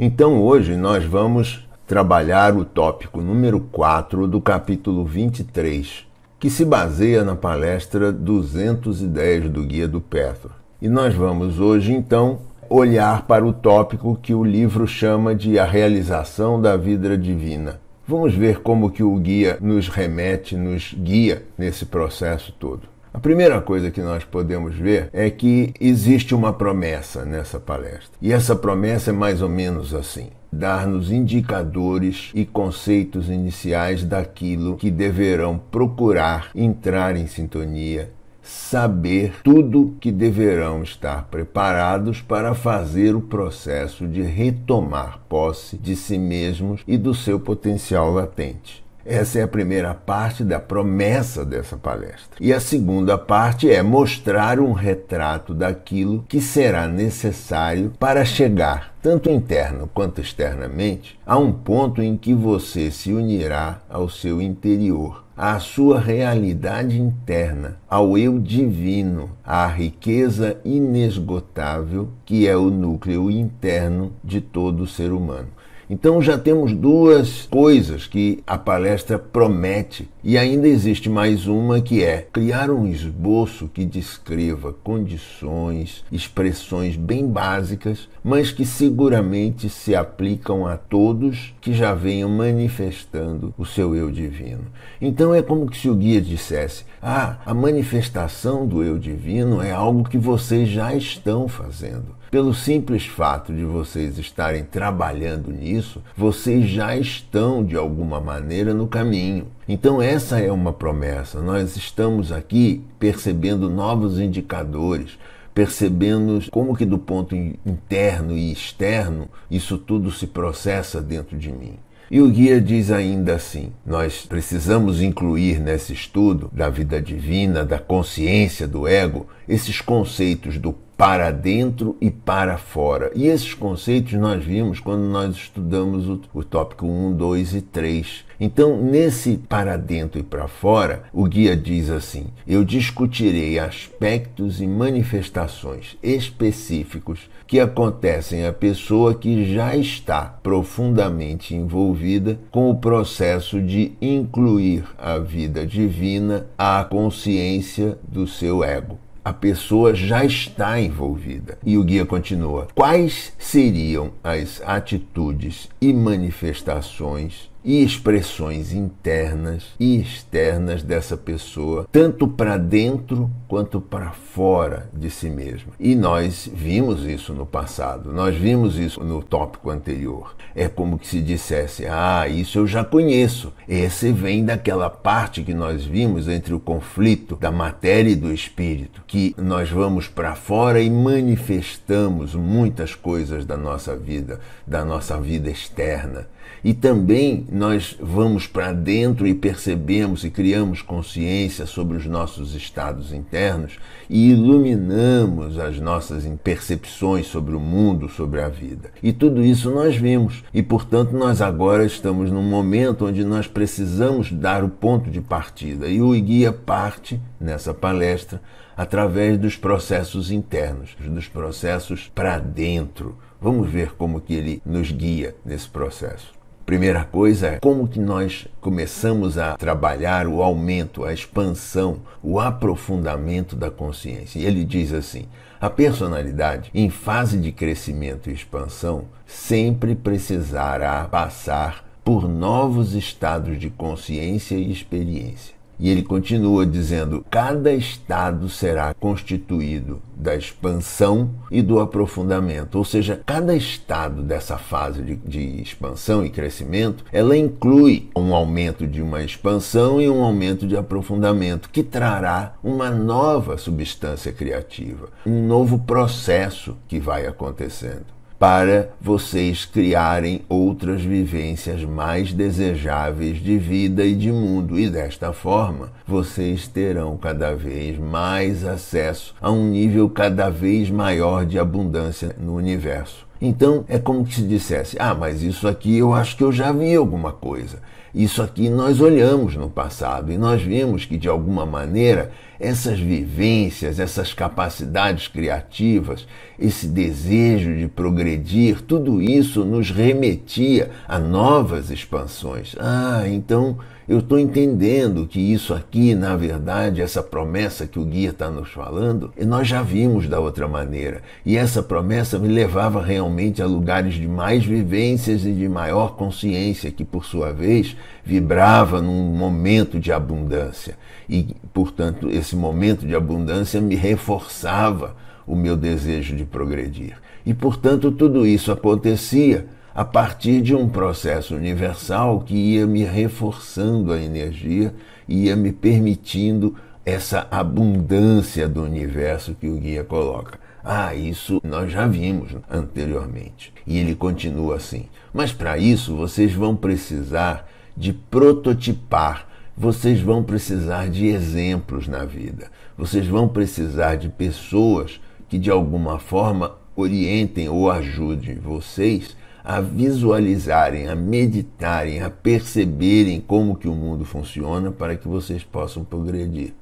Então hoje nós vamos trabalhar o tópico número 4 do capítulo 23, que se baseia na palestra 210 do Guia do Petro. E nós vamos hoje então olhar para o tópico que o livro chama de a realização da vida divina. Vamos ver como que o guia nos remete, nos guia nesse processo todo. A primeira coisa que nós podemos ver é que existe uma promessa nessa palestra. E essa promessa é mais ou menos assim: dar-nos indicadores e conceitos iniciais daquilo que deverão procurar entrar em sintonia saber tudo que deverão estar preparados para fazer o processo de retomar posse de si mesmos e do seu potencial latente. Essa é a primeira parte da promessa dessa palestra. E a segunda parte é mostrar um retrato daquilo que será necessário para chegar, tanto interno quanto externamente, a um ponto em que você se unirá ao seu interior à sua realidade interna, ao eu divino, à riqueza inesgotável que é o núcleo interno de todo ser humano. Então já temos duas coisas que a palestra promete, e ainda existe mais uma que é criar um esboço que descreva condições, expressões bem básicas, mas que seguramente se aplicam a todos que já venham manifestando o seu eu divino. Então é como se o guia dissesse: "Ah, a manifestação do eu divino é algo que vocês já estão fazendo. Pelo simples fato de vocês estarem trabalhando nisso, vocês já estão de alguma maneira no caminho. Então, essa é uma promessa. Nós estamos aqui percebendo novos indicadores, percebendo como que do ponto interno e externo isso tudo se processa dentro de mim. E o guia diz ainda assim: nós precisamos incluir nesse estudo da vida divina, da consciência do ego, esses conceitos do para dentro e para fora. E esses conceitos nós vimos quando nós estudamos o, o tópico 1, 2 e 3. Então, nesse para dentro e para fora, o guia diz assim: eu discutirei aspectos e manifestações específicos que acontecem à pessoa que já está profundamente envolvida com o processo de incluir a vida divina à consciência do seu ego a pessoa já está envolvida. E o guia continua: quais seriam as atitudes e manifestações e expressões internas e externas dessa pessoa, tanto para dentro quanto para fora de si mesma. E nós vimos isso no passado, nós vimos isso no tópico anterior. É como que se dissesse: Ah, isso eu já conheço. Esse vem daquela parte que nós vimos entre o conflito da matéria e do espírito, que nós vamos para fora e manifestamos muitas coisas da nossa vida, da nossa vida externa e também nós vamos para dentro e percebemos e criamos consciência sobre os nossos estados internos e iluminamos as nossas percepções sobre o mundo, sobre a vida. E tudo isso nós vimos. E portanto, nós agora estamos num momento onde nós precisamos dar o ponto de partida. E o guia parte nessa palestra através dos processos internos, dos processos para dentro. Vamos ver como que ele nos guia nesse processo. Primeira coisa é como que nós começamos a trabalhar o aumento, a expansão, o aprofundamento da consciência. E ele diz assim: a personalidade, em fase de crescimento e expansão, sempre precisará passar por novos estados de consciência e experiência. E ele continua dizendo: cada estado será constituído da expansão e do aprofundamento. Ou seja, cada estado dessa fase de, de, expansão e crescimento, ela inclui um aumento de uma expansão e um aumento de aprofundamento, que trará uma nova substância criativa, um novo processo que vai acontecendo para vocês criarem outras vivências mais desejáveis de vida e de mundo. E desta forma, vocês terão cada vez mais acesso a um nível cada vez maior de abundância no universo. Então é como se dissesse: ah, mas isso aqui eu acho que eu já vi alguma coisa. Isso aqui nós olhamos no passado e nós vimos que de alguma maneira essas vivências, essas capacidades criativas, esse desejo de progredir, tudo isso nos remetia a novas expansões. Ah, então eu estou entendendo que isso aqui, na verdade, essa promessa que o guia está nos falando, nós já vimos da outra maneira. E essa promessa me levava realmente a lugares de mais vivências e de maior consciência, que por sua vez vibrava num momento de abundância. E, portanto, esse momento de abundância me reforçava o meu desejo de progredir. E, portanto, tudo isso acontecia a partir de um processo universal que ia me reforçando a energia, ia me permitindo essa abundância do universo que o guia coloca. Ah, isso nós já vimos anteriormente. E ele continua assim. Mas para isso vocês vão precisar de prototipar, vocês vão precisar de exemplos na vida, vocês vão precisar de pessoas que de alguma forma orientem ou ajudem vocês a visualizarem, a meditarem, a perceberem como que o mundo funciona para que vocês possam progredir.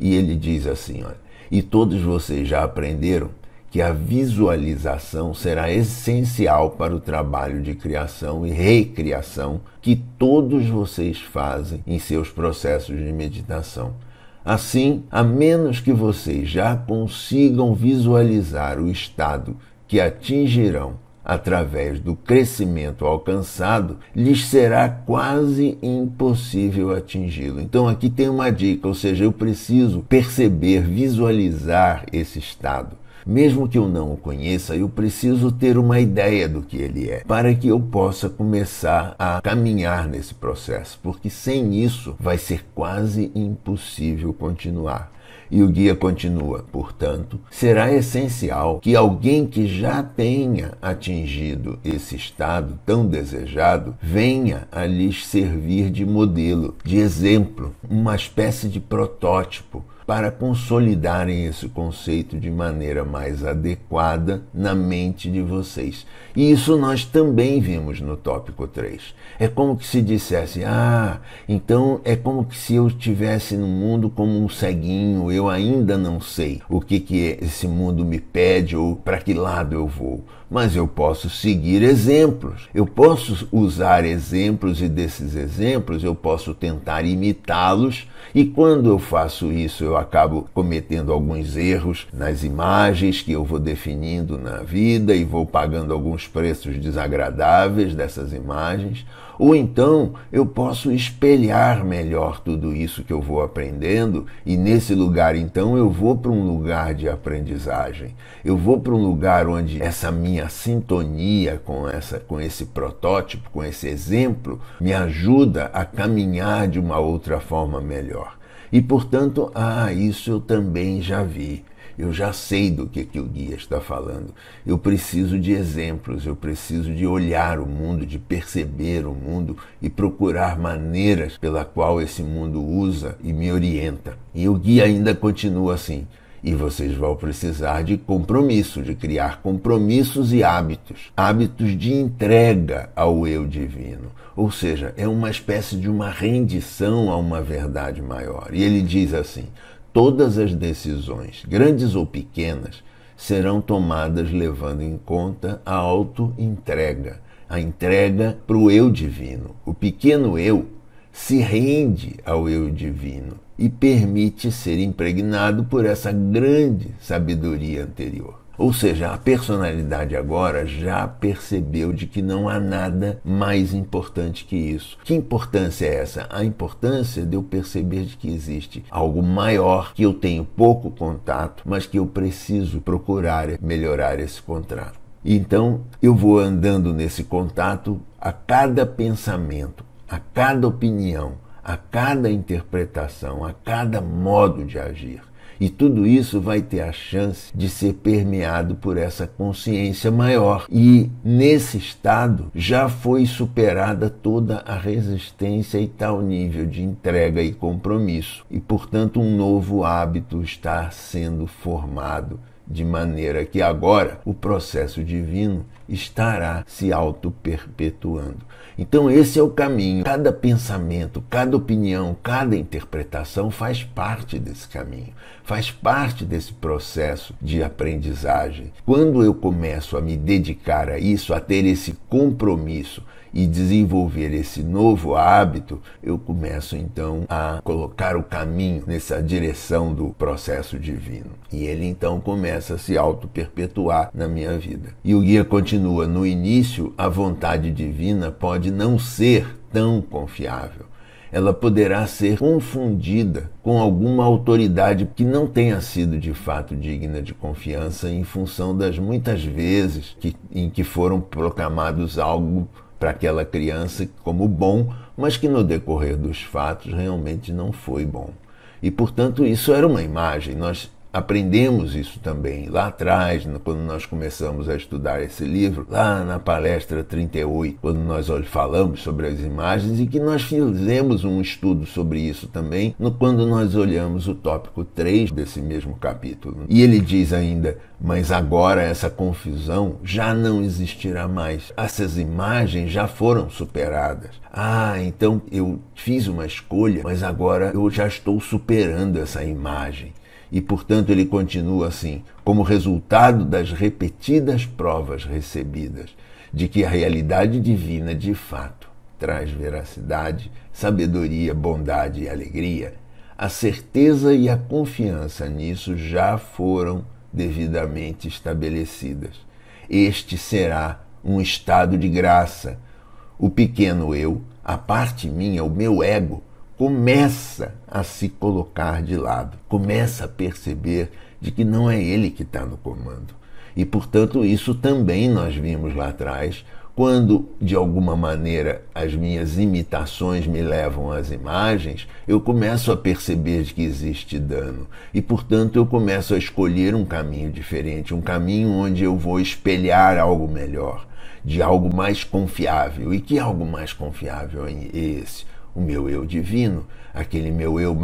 E ele diz assim, olha, e todos vocês já aprenderam que a visualização será essencial para o trabalho de criação e recriação que todos vocês fazem em seus processos de meditação. Assim, a menos que vocês já consigam visualizar o estado que atingirão através do crescimento alcançado, lhes será quase impossível atingi-lo. Então aqui tem uma dica, ou seja, eu preciso perceber, visualizar esse estado. Mesmo que eu não o conheça, eu preciso ter uma ideia do que ele é, para que eu possa começar a caminhar nesse processo, porque sem isso vai ser quase impossível continuar. E o guia continua: portanto, será essencial que alguém que já tenha atingido esse estado tão desejado venha a lhes servir de modelo, de exemplo, uma espécie de protótipo para consolidarem esse conceito de maneira mais adequada na mente de vocês. E isso nós também vimos no tópico 3. É como que se dissesse: ah, então é como que se eu estivesse no mundo como um ceguinho, eu ainda não sei o que, que esse mundo me pede ou para que lado eu vou mas eu posso seguir exemplos. Eu posso usar exemplos e desses exemplos eu posso tentar imitá-los. E quando eu faço isso, eu acabo cometendo alguns erros nas imagens que eu vou definindo na vida e vou pagando alguns preços desagradáveis dessas imagens. Ou então eu posso espelhar melhor tudo isso que eu vou aprendendo e nesse lugar então eu vou para um lugar de aprendizagem. Eu vou para um lugar onde essa minha sintonia com essa com esse protótipo, com esse exemplo me ajuda a caminhar de uma outra forma melhor. E portanto, ah, isso eu também já vi. Eu já sei do que, que o guia está falando. Eu preciso de exemplos, eu preciso de olhar o mundo, de perceber o mundo e procurar maneiras pela qual esse mundo usa e me orienta. E o guia ainda continua assim. E vocês vão precisar de compromisso, de criar compromissos e hábitos, hábitos de entrega ao eu divino. Ou seja, é uma espécie de uma rendição a uma verdade maior. E ele diz assim: todas as decisões, grandes ou pequenas, serão tomadas levando em conta a auto-entrega, a entrega para o eu divino. O pequeno eu se rende ao eu divino e permite ser impregnado por essa grande sabedoria anterior. Ou seja, a personalidade agora já percebeu de que não há nada mais importante que isso. Que importância é essa? A importância de eu perceber de que existe algo maior que eu tenho pouco contato, mas que eu preciso procurar melhorar esse contrato. Então, eu vou andando nesse contato a cada pensamento, a cada opinião, a cada interpretação, a cada modo de agir. E tudo isso vai ter a chance de ser permeado por essa consciência maior. E nesse estado já foi superada toda a resistência e tal nível de entrega e compromisso. E, portanto, um novo hábito está sendo formado de maneira que agora o processo divino estará se auto-perpetuando. Então, esse é o caminho. Cada pensamento, cada opinião, cada interpretação faz parte desse caminho, faz parte desse processo de aprendizagem. Quando eu começo a me dedicar a isso, a ter esse compromisso e desenvolver esse novo hábito, eu começo então a colocar o caminho nessa direção do processo divino. E ele então começa a se auto-perpetuar na minha vida. E o guia continua: no início, a vontade divina pode não ser tão confiável ela poderá ser confundida com alguma autoridade que não tenha sido de fato digna de confiança em função das muitas vezes que, em que foram proclamados algo para aquela criança como bom, mas que no decorrer dos fatos realmente não foi bom. E portanto isso era uma imagem. Nós aprendemos isso também lá atrás, quando nós começamos a estudar esse livro, lá na palestra 38, quando nós falamos sobre as imagens e que nós fizemos um estudo sobre isso também, quando nós olhamos o tópico 3 desse mesmo capítulo. E ele diz ainda: Mas agora essa confusão já não existirá mais. Essas imagens já foram superadas. Ah, então eu fiz uma escolha, mas agora eu já estou superando essa imagem e, portanto, ele continua assim, como resultado das repetidas provas recebidas de que a realidade divina de fato traz veracidade, sabedoria, bondade e alegria, a certeza e a confiança nisso já foram devidamente estabelecidas. Este será um estado de graça. O pequeno eu, a parte minha, o meu ego, começa a se colocar de lado, começa a perceber de que não é ele que está no comando. E, portanto, isso também nós vimos lá atrás, quando de alguma maneira as minhas imitações me levam às imagens, eu começo a perceber que existe dano. E, portanto, eu começo a escolher um caminho diferente, um caminho onde eu vou espelhar algo melhor, de algo mais confiável. E que algo mais confiável é esse? O meu eu divino, aquele meu eu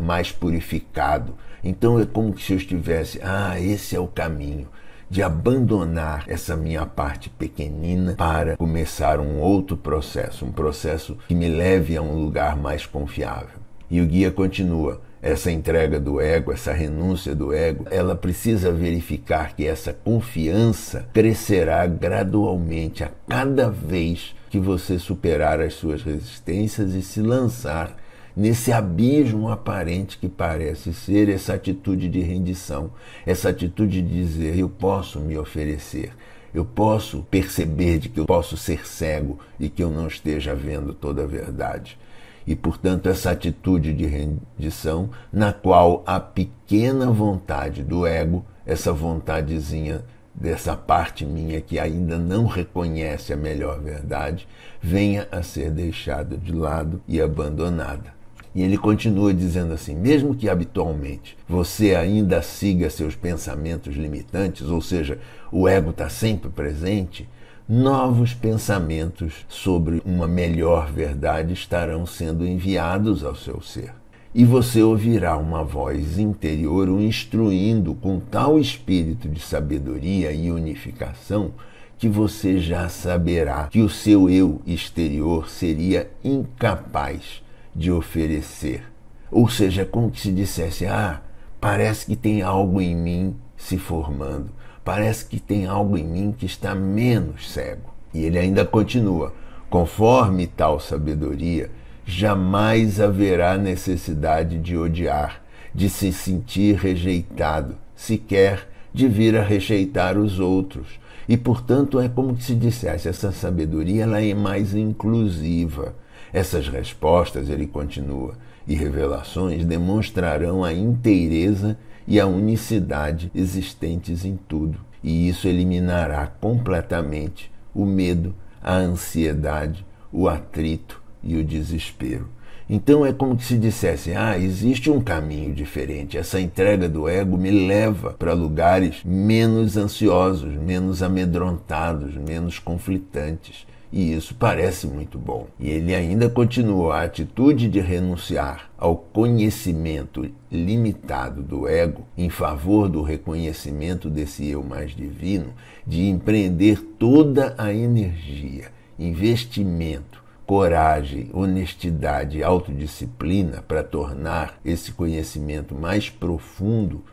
mais purificado. Então é como se eu estivesse, ah, esse é o caminho de abandonar essa minha parte pequenina para começar um outro processo, um processo que me leve a um lugar mais confiável. E o guia continua: essa entrega do ego, essa renúncia do ego, ela precisa verificar que essa confiança crescerá gradualmente a cada vez que você superar as suas resistências e se lançar nesse abismo aparente que parece ser essa atitude de rendição, essa atitude de dizer eu posso me oferecer, eu posso perceber de que eu posso ser cego e que eu não esteja vendo toda a verdade. E, portanto, essa atitude de rendição, na qual a pequena vontade do ego, essa vontadezinha dessa parte minha que ainda não reconhece a melhor verdade, venha a ser deixada de lado e abandonada. E ele continua dizendo assim: mesmo que habitualmente você ainda siga seus pensamentos limitantes, ou seja, o ego está sempre presente, novos pensamentos sobre uma melhor verdade estarão sendo enviados ao seu ser e você ouvirá uma voz interior o instruindo com tal espírito de sabedoria e unificação que você já saberá que o seu eu exterior seria incapaz de oferecer. Ou seja, como que se dissesse: Ah, parece que tem algo em mim se formando, parece que tem algo em mim que está menos cego. E ele ainda continua: conforme tal sabedoria, jamais haverá necessidade de odiar, de se sentir rejeitado, sequer de vir a rejeitar os outros. E, portanto, é como se dissesse, essa sabedoria ela é mais inclusiva. Essas respostas, ele continua, e revelações demonstrarão a inteireza e a unicidade existentes em tudo. E isso eliminará completamente o medo, a ansiedade, o atrito, e o desespero. Então é como se dissesse: ah, existe um caminho diferente. Essa entrega do ego me leva para lugares menos ansiosos, menos amedrontados, menos conflitantes. E isso parece muito bom. E ele ainda continua a atitude de renunciar ao conhecimento limitado do ego em favor do reconhecimento desse eu mais divino, de empreender toda a energia, investimento, coragem, honestidade e autodisciplina para tornar esse conhecimento mais profundo,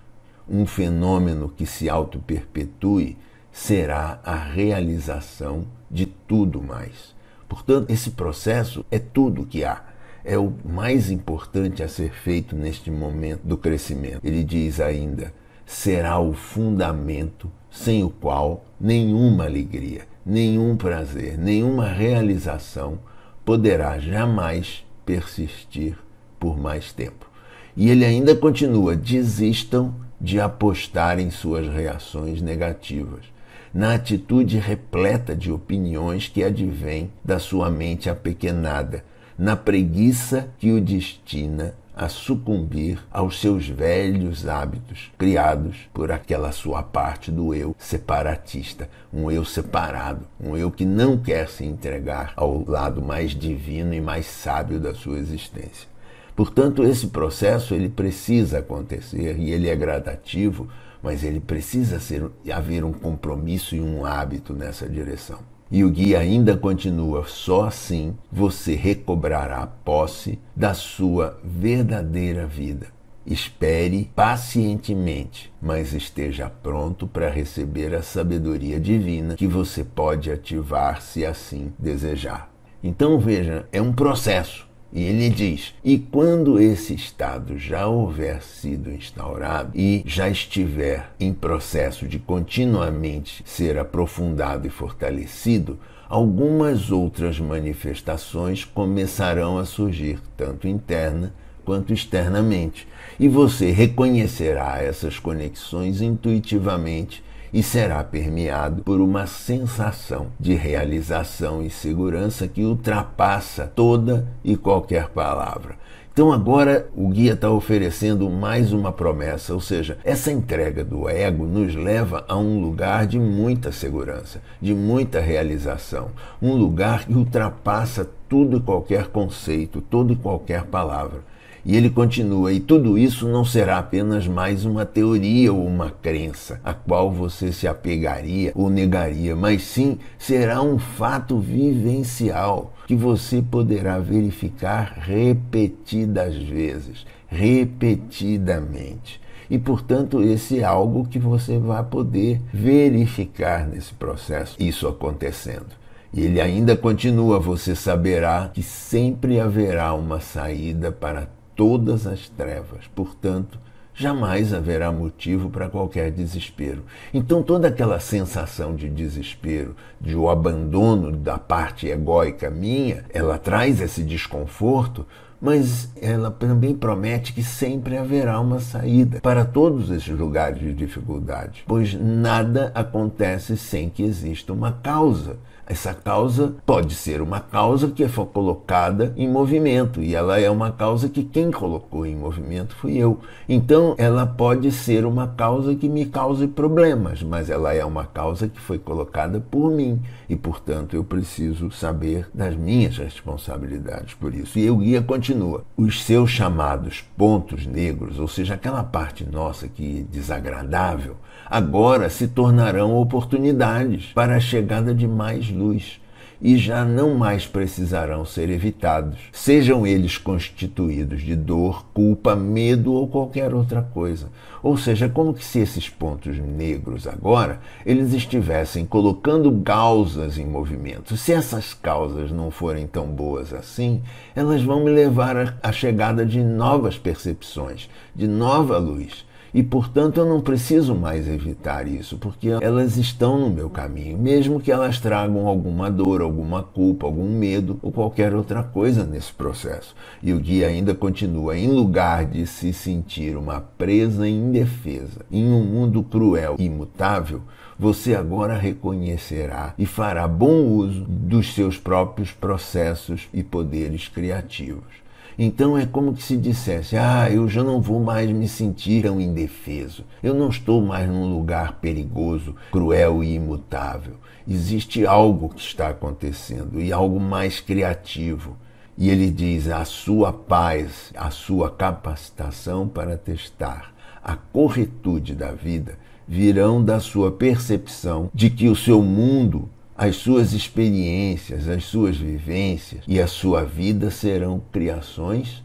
um fenômeno que se auto-perpetue, será a realização de tudo mais. Portanto, esse processo é tudo que há. É o mais importante a ser feito neste momento do crescimento. Ele diz ainda: será o fundamento sem o qual nenhuma alegria, nenhum prazer, nenhuma realização poderá jamais persistir por mais tempo. E ele ainda continua: desistam de apostar em suas reações negativas, na atitude repleta de opiniões que advém da sua mente apequenada, na preguiça que o destina a sucumbir aos seus velhos hábitos criados por aquela sua parte do eu separatista, um eu separado, um eu que não quer se entregar ao lado mais divino e mais sábio da sua existência. Portanto, esse processo ele precisa acontecer e ele é gradativo, mas ele precisa ser, haver um compromisso e um hábito nessa direção. E o guia ainda continua: só assim você recobrará a posse da sua verdadeira vida. Espere pacientemente, mas esteja pronto para receber a sabedoria divina que você pode ativar se assim desejar. Então veja, é um processo. E ele diz: e quando esse estado já houver sido instaurado e já estiver em processo de continuamente ser aprofundado e fortalecido, algumas outras manifestações começarão a surgir, tanto interna quanto externamente, e você reconhecerá essas conexões intuitivamente e será permeado por uma sensação de realização e segurança que ultrapassa toda e qualquer palavra. Então agora o guia está oferecendo mais uma promessa, ou seja, essa entrega do ego nos leva a um lugar de muita segurança, de muita realização, um lugar que ultrapassa tudo e qualquer conceito, toda e qualquer palavra. E ele continua: e tudo isso não será apenas mais uma teoria ou uma crença a qual você se apegaria ou negaria, mas sim será um fato vivencial que você poderá verificar repetidas vezes, repetidamente. E, portanto, esse é algo que você vai poder verificar nesse processo, isso acontecendo. E ele ainda continua: você saberá que sempre haverá uma saída para todas as trevas. Portanto, jamais haverá motivo para qualquer desespero. Então, toda aquela sensação de desespero, de o abandono da parte egóica minha, ela traz esse desconforto, mas ela também promete que sempre haverá uma saída para todos esses lugares de dificuldade, pois nada acontece sem que exista uma causa. Essa causa pode ser uma causa que foi colocada em movimento e ela é uma causa que quem colocou em movimento fui eu. Então ela pode ser uma causa que me cause problemas, mas ela é uma causa que foi colocada por mim e, portanto, eu preciso saber das minhas responsabilidades por isso. E o guia continua: os seus chamados pontos negros, ou seja, aquela parte nossa que é desagradável, agora se tornarão oportunidades para a chegada de mais luz e já não mais precisarão ser evitados, sejam eles constituídos de dor, culpa, medo ou qualquer outra coisa. Ou seja, como que se esses pontos negros agora eles estivessem colocando causas em movimento. Se essas causas não forem tão boas assim, elas vão me levar à chegada de novas percepções, de nova luz e, portanto, eu não preciso mais evitar isso, porque elas estão no meu caminho, mesmo que elas tragam alguma dor, alguma culpa, algum medo ou qualquer outra coisa nesse processo. E o guia ainda continua: em lugar de se sentir uma presa indefesa em um mundo cruel e imutável, você agora reconhecerá e fará bom uso dos seus próprios processos e poderes criativos. Então é como que se dissesse: Ah, eu já não vou mais me sentir tão indefeso. Eu não estou mais num lugar perigoso, cruel e imutável. Existe algo que está acontecendo e algo mais criativo. E ele diz: a sua paz, a sua capacitação para testar a corretude da vida virão da sua percepção de que o seu mundo as suas experiências, as suas vivências e a sua vida serão criações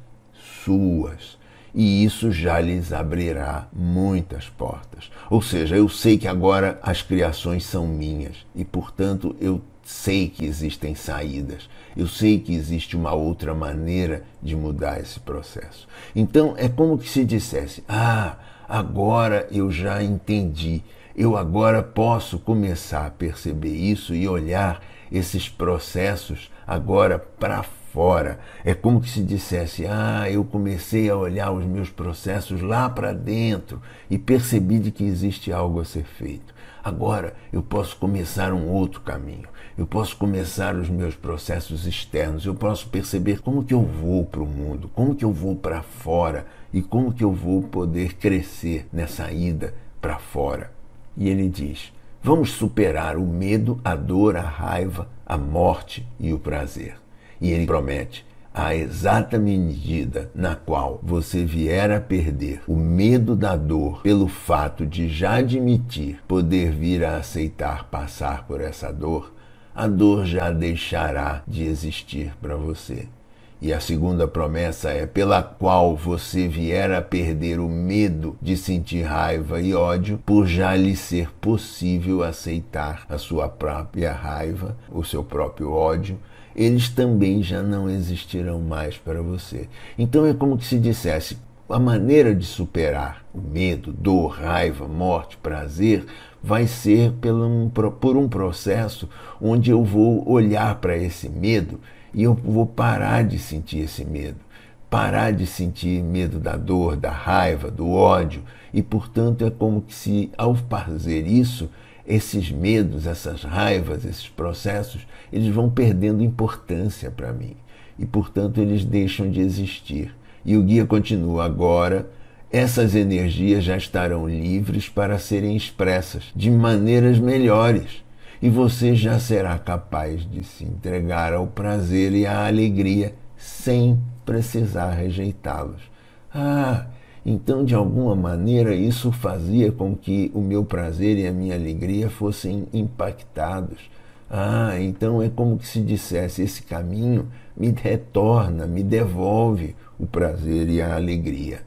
suas. E isso já lhes abrirá muitas portas. Ou seja, eu sei que agora as criações são minhas e, portanto, eu sei que existem saídas. Eu sei que existe uma outra maneira de mudar esse processo. Então é como que se dissesse: Ah, agora eu já entendi eu agora posso começar a perceber isso e olhar esses processos agora para fora. É como se dissesse: "Ah, eu comecei a olhar os meus processos lá para dentro e percebi de que existe algo a ser feito. Agora eu posso começar um outro caminho. Eu posso começar os meus processos externos. Eu posso perceber como que eu vou para o mundo, como que eu vou para fora e como que eu vou poder crescer nessa ida para fora." E ele diz: Vamos superar o medo, a dor, a raiva, a morte e o prazer. E ele promete: a exata medida na qual você vier a perder o medo da dor pelo fato de já admitir poder vir a aceitar passar por essa dor, a dor já deixará de existir para você. E a segunda promessa é pela qual você vier a perder o medo de sentir raiva e ódio, por já lhe ser possível aceitar a sua própria raiva, o seu próprio ódio, eles também já não existirão mais para você. Então é como se dissesse: a maneira de superar o medo, dor, raiva, morte, prazer, vai ser por um processo onde eu vou olhar para esse medo e eu vou parar de sentir esse medo, parar de sentir medo da dor, da raiva, do ódio, e portanto é como que se ao fazer isso, esses medos, essas raivas, esses processos, eles vão perdendo importância para mim. E portanto eles deixam de existir. E o guia continua agora. Essas energias já estarão livres para serem expressas de maneiras melhores e você já será capaz de se entregar ao prazer e à alegria sem precisar rejeitá-los. Ah, então de alguma maneira isso fazia com que o meu prazer e a minha alegria fossem impactados. Ah, então é como que se dissesse: esse caminho me retorna, me devolve o prazer e a alegria.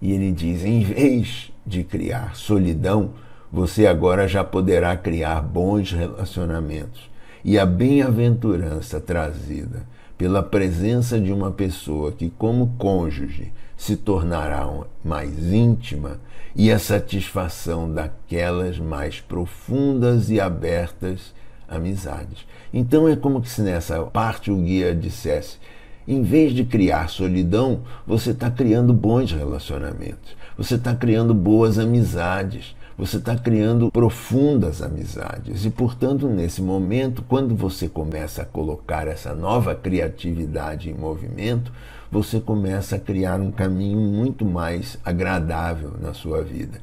E ele diz: em vez de criar solidão, você agora já poderá criar bons relacionamentos. E a bem-aventurança trazida pela presença de uma pessoa que, como cônjuge, se tornará mais íntima e a satisfação daquelas mais profundas e abertas amizades. Então é como se nessa parte o guia dissesse: em vez de criar solidão, você está criando bons relacionamentos, você está criando boas amizades você está criando profundas amizades. E, portanto, nesse momento, quando você começa a colocar essa nova criatividade em movimento, você começa a criar um caminho muito mais agradável na sua vida.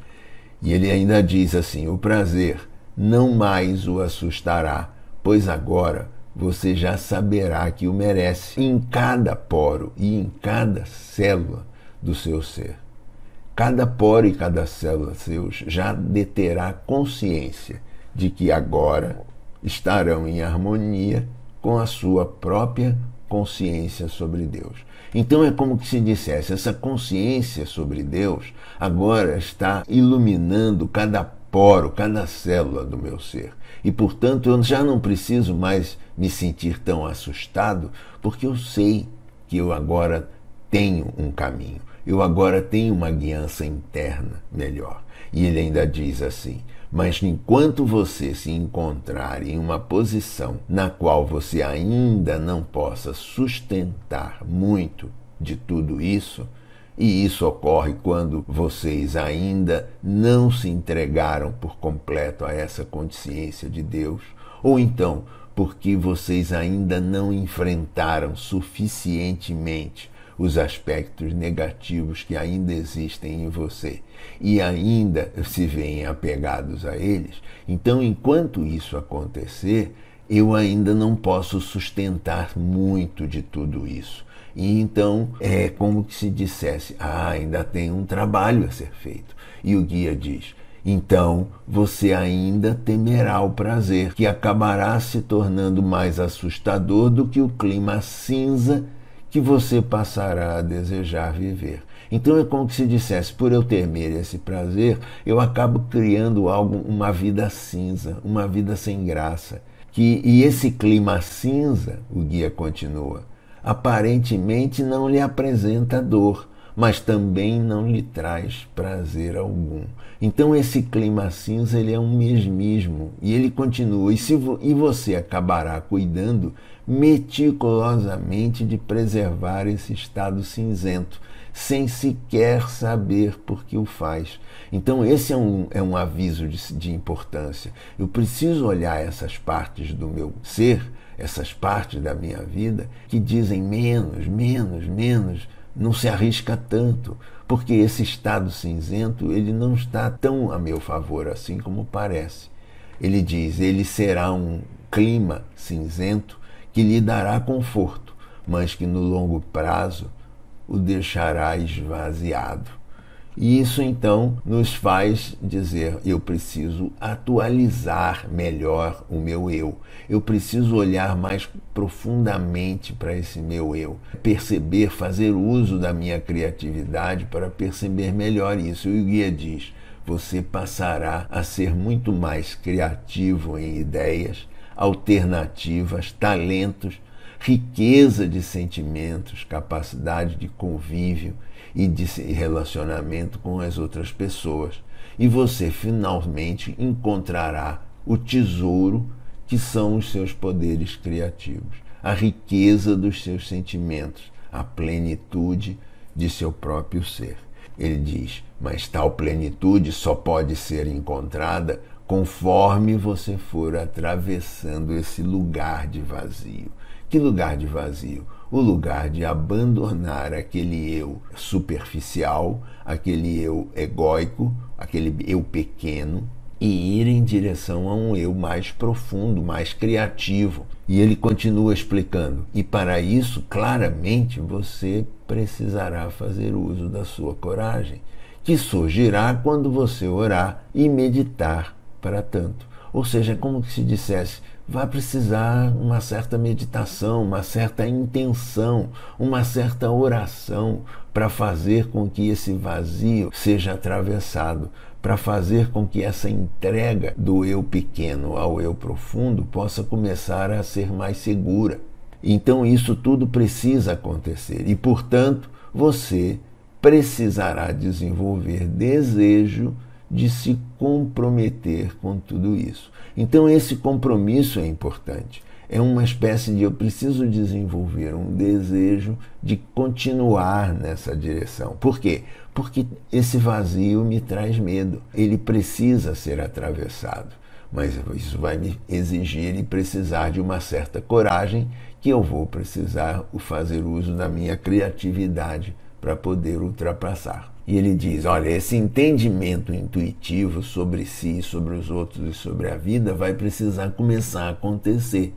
E ele ainda diz assim: o prazer não mais o assustará, pois agora você já saberá que o merece em cada poro e em cada célula do seu ser. Cada poro e cada célula seus já deterá consciência de que agora estarão em harmonia com a sua própria consciência sobre Deus. Então é como se dissesse, essa consciência sobre Deus agora está iluminando cada poro, cada célula do meu ser. E portanto eu já não preciso mais me sentir tão assustado, porque eu sei que eu agora tenho um caminho eu agora tenho uma guiança interna melhor. E ele ainda diz assim: mas enquanto você se encontrar em uma posição na qual você ainda não possa sustentar muito de tudo isso, e isso ocorre quando vocês ainda não se entregaram por completo a essa consciência de Deus, ou então porque vocês ainda não enfrentaram suficientemente os aspectos negativos que ainda existem em você e ainda se veem apegados a eles, então enquanto isso acontecer, eu ainda não posso sustentar muito de tudo isso. E então é como se dissesse: ah, ainda tem um trabalho a ser feito. E o guia diz: então você ainda temerá o prazer, que acabará se tornando mais assustador do que o clima cinza que você passará a desejar viver. Então é como se dissesse: por eu temer esse prazer, eu acabo criando algo, uma vida cinza, uma vida sem graça. Que, e esse clima cinza, o guia continua, aparentemente não lhe apresenta dor, mas também não lhe traz prazer algum. Então esse clima cinza ele é um mesmismo e ele continua e, se vo, e você acabará cuidando meticulosamente de preservar esse estado cinzento, sem sequer saber por que o faz. Então esse é um, é um aviso de, de importância. Eu preciso olhar essas partes do meu ser, essas partes da minha vida que dizem menos, menos, menos não se arrisca tanto, porque esse estado cinzento ele não está tão a meu favor assim como parece. Ele diz: ele será um clima cinzento que lhe dará conforto, mas que no longo prazo o deixará esvaziado. E isso então nos faz dizer: eu preciso atualizar melhor o meu eu. Eu preciso olhar mais profundamente para esse meu eu, perceber, fazer uso da minha criatividade para perceber melhor isso. E o guia diz: você passará a ser muito mais criativo em ideias, alternativas, talentos, riqueza de sentimentos, capacidade de convívio e de relacionamento com as outras pessoas. E você finalmente encontrará o tesouro que são os seus poderes criativos, a riqueza dos seus sentimentos, a plenitude de seu próprio ser. Ele diz: mas tal plenitude só pode ser encontrada conforme você for atravessando esse lugar de vazio. Que lugar de vazio? O lugar de abandonar aquele eu superficial, aquele eu egóico, aquele eu pequeno e ir em direção a um eu mais profundo, mais criativo. E ele continua explicando: e para isso, claramente, você precisará fazer uso da sua coragem, que surgirá quando você orar e meditar para tanto. Ou seja, é como se dissesse: vai precisar uma certa meditação, uma certa intenção, uma certa oração para fazer com que esse vazio seja atravessado, para fazer com que essa entrega do eu pequeno ao eu profundo possa começar a ser mais segura. Então isso tudo precisa acontecer e, portanto, você precisará desenvolver desejo de se comprometer com tudo isso. Então, esse compromisso é importante. É uma espécie de eu preciso desenvolver um desejo de continuar nessa direção. Por quê? Porque esse vazio me traz medo. Ele precisa ser atravessado. Mas isso vai me exigir e precisar de uma certa coragem que eu vou precisar fazer uso da minha criatividade para poder ultrapassar. E ele diz: olha, esse entendimento intuitivo sobre si, sobre os outros e sobre a vida vai precisar começar a acontecer.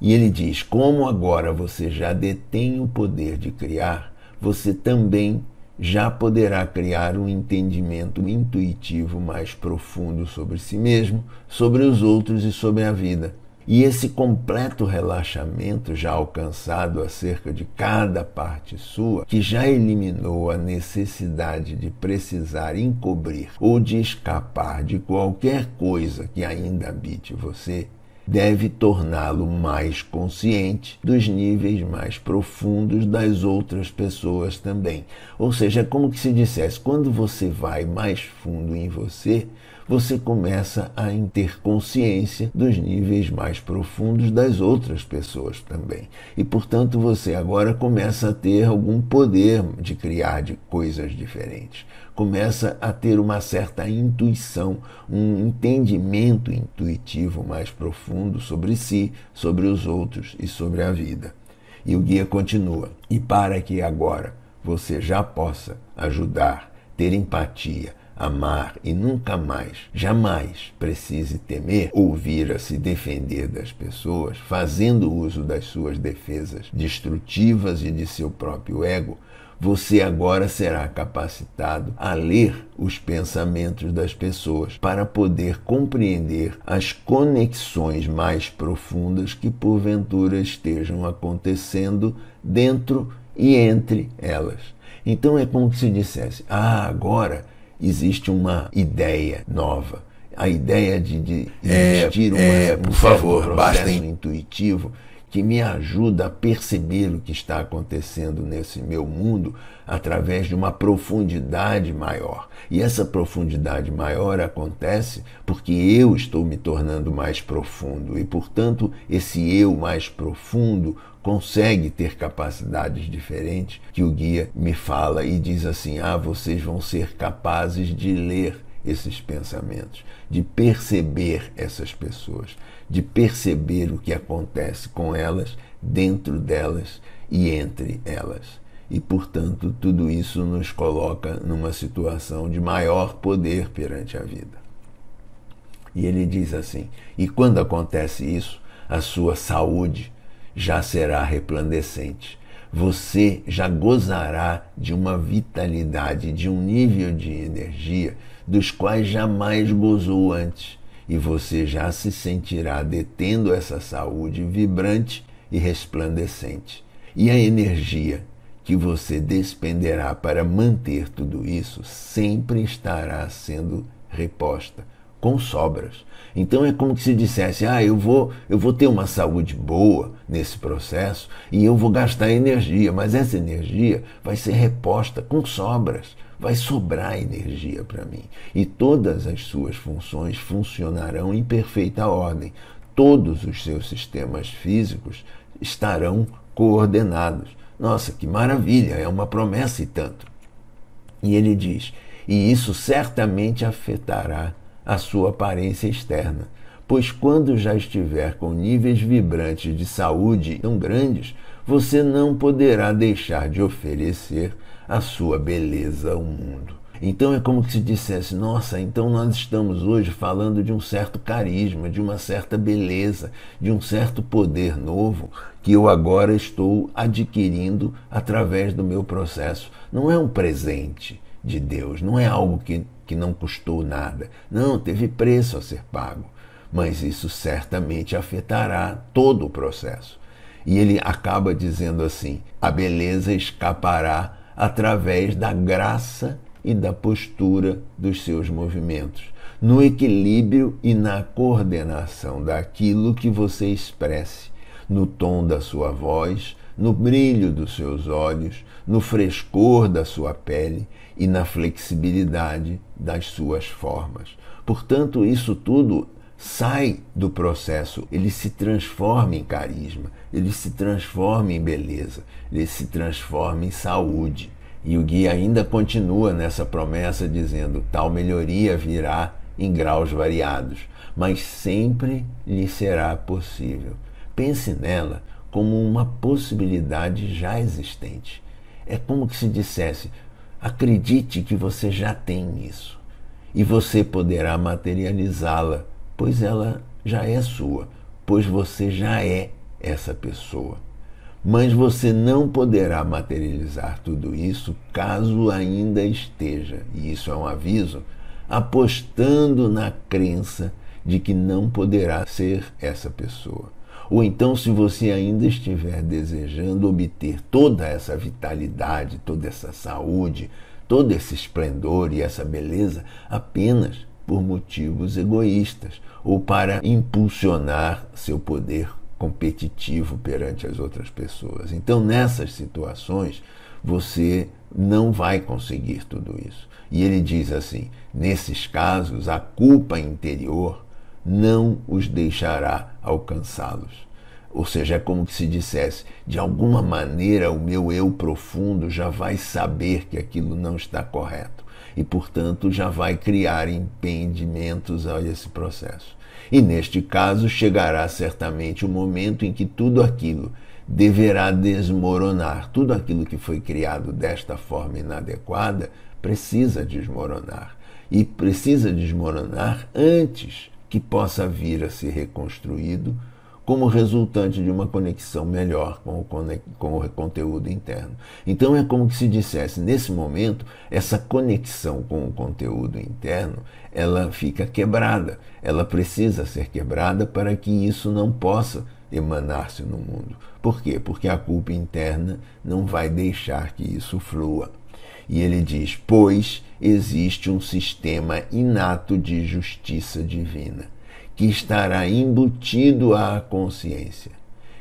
E ele diz: como agora você já detém o poder de criar, você também já poderá criar um entendimento intuitivo mais profundo sobre si mesmo, sobre os outros e sobre a vida. E esse completo relaxamento já alcançado acerca de cada parte sua, que já eliminou a necessidade de precisar encobrir ou de escapar de qualquer coisa que ainda habite você, deve torná-lo mais consciente dos níveis mais profundos das outras pessoas também. Ou seja, é como que se dissesse, quando você vai mais fundo em você, você começa a ter consciência dos níveis mais profundos das outras pessoas também. E, portanto, você agora começa a ter algum poder de criar de coisas diferentes. Começa a ter uma certa intuição, um entendimento intuitivo mais profundo sobre si, sobre os outros e sobre a vida. E o guia continua: e para que agora você já possa ajudar, ter empatia, amar e nunca mais, jamais precise temer ouvir a se defender das pessoas, fazendo uso das suas defesas destrutivas e de seu próprio ego, você agora será capacitado a ler os pensamentos das pessoas para poder compreender as conexões mais profundas que porventura estejam acontecendo dentro e entre elas. Então é como se dissesse: ah, agora existe uma ideia nova. A ideia de, de é, existir uma, é, por um favor, processo basta intuitivo que me ajuda a perceber o que está acontecendo nesse meu mundo através de uma profundidade maior. E essa profundidade maior acontece porque eu estou me tornando mais profundo e, portanto, esse eu mais profundo consegue ter capacidades diferentes que o guia me fala e diz assim: "Ah, vocês vão ser capazes de ler esses pensamentos, de perceber essas pessoas, de perceber o que acontece com elas, dentro delas e entre elas. E, portanto, tudo isso nos coloca numa situação de maior poder perante a vida. E ele diz assim: e quando acontece isso, a sua saúde já será resplandecente. Você já gozará de uma vitalidade, de um nível de energia dos quais jamais gozou antes, e você já se sentirá detendo essa saúde vibrante e resplandecente. E a energia que você despenderá para manter tudo isso sempre estará sendo reposta com sobras. Então é como se dissesse: "Ah, eu vou, eu vou ter uma saúde boa nesse processo e eu vou gastar energia, mas essa energia vai ser reposta com sobras vai sobrar energia para mim. E todas as suas funções funcionarão em perfeita ordem. Todos os seus sistemas físicos estarão coordenados. Nossa, que maravilha! É uma promessa e tanto. E ele diz: e isso certamente afetará a sua aparência externa, pois quando já estiver com níveis vibrantes de saúde tão grandes, você não poderá deixar de oferecer a sua beleza ao mundo. Então é como se dissesse: nossa, então nós estamos hoje falando de um certo carisma, de uma certa beleza, de um certo poder novo que eu agora estou adquirindo através do meu processo. Não é um presente de Deus, não é algo que, que não custou nada. Não, teve preço a ser pago. Mas isso certamente afetará todo o processo. E ele acaba dizendo assim: a beleza escapará através da graça e da postura dos seus movimentos, no equilíbrio e na coordenação daquilo que você expresse, no tom da sua voz, no brilho dos seus olhos, no frescor da sua pele e na flexibilidade das suas formas. Portanto, isso tudo sai do processo, ele se transforma em carisma, ele se transforma em beleza, ele se transforma em saúde. E o guia ainda continua nessa promessa dizendo: tal melhoria virá em graus variados, mas sempre lhe será possível. Pense nela como uma possibilidade já existente. É como se dissesse: acredite que você já tem isso e você poderá materializá-la pois ela já é sua, pois você já é essa pessoa. Mas você não poderá materializar tudo isso caso ainda esteja, e isso é um aviso, apostando na crença de que não poderá ser essa pessoa. Ou então, se você ainda estiver desejando obter toda essa vitalidade, toda essa saúde, todo esse esplendor e essa beleza apenas por motivos egoístas ou para impulsionar seu poder competitivo perante as outras pessoas. Então, nessas situações, você não vai conseguir tudo isso. E ele diz assim: nesses casos, a culpa interior não os deixará alcançá-los. Ou seja, é como se dissesse: de alguma maneira, o meu eu profundo já vai saber que aquilo não está correto e, portanto, já vai criar impedimentos a esse processo. E neste caso chegará certamente o momento em que tudo aquilo deverá desmoronar. Tudo aquilo que foi criado desta forma inadequada precisa desmoronar. E precisa desmoronar antes que possa vir a ser reconstruído como resultante de uma conexão melhor com o, com o conteúdo interno. Então é como se dissesse, nesse momento, essa conexão com o conteúdo interno, ela fica quebrada. Ela precisa ser quebrada para que isso não possa emanar-se no mundo. Por quê? Porque a culpa interna não vai deixar que isso flua. E ele diz: Pois existe um sistema inato de justiça divina que estará embutido à consciência.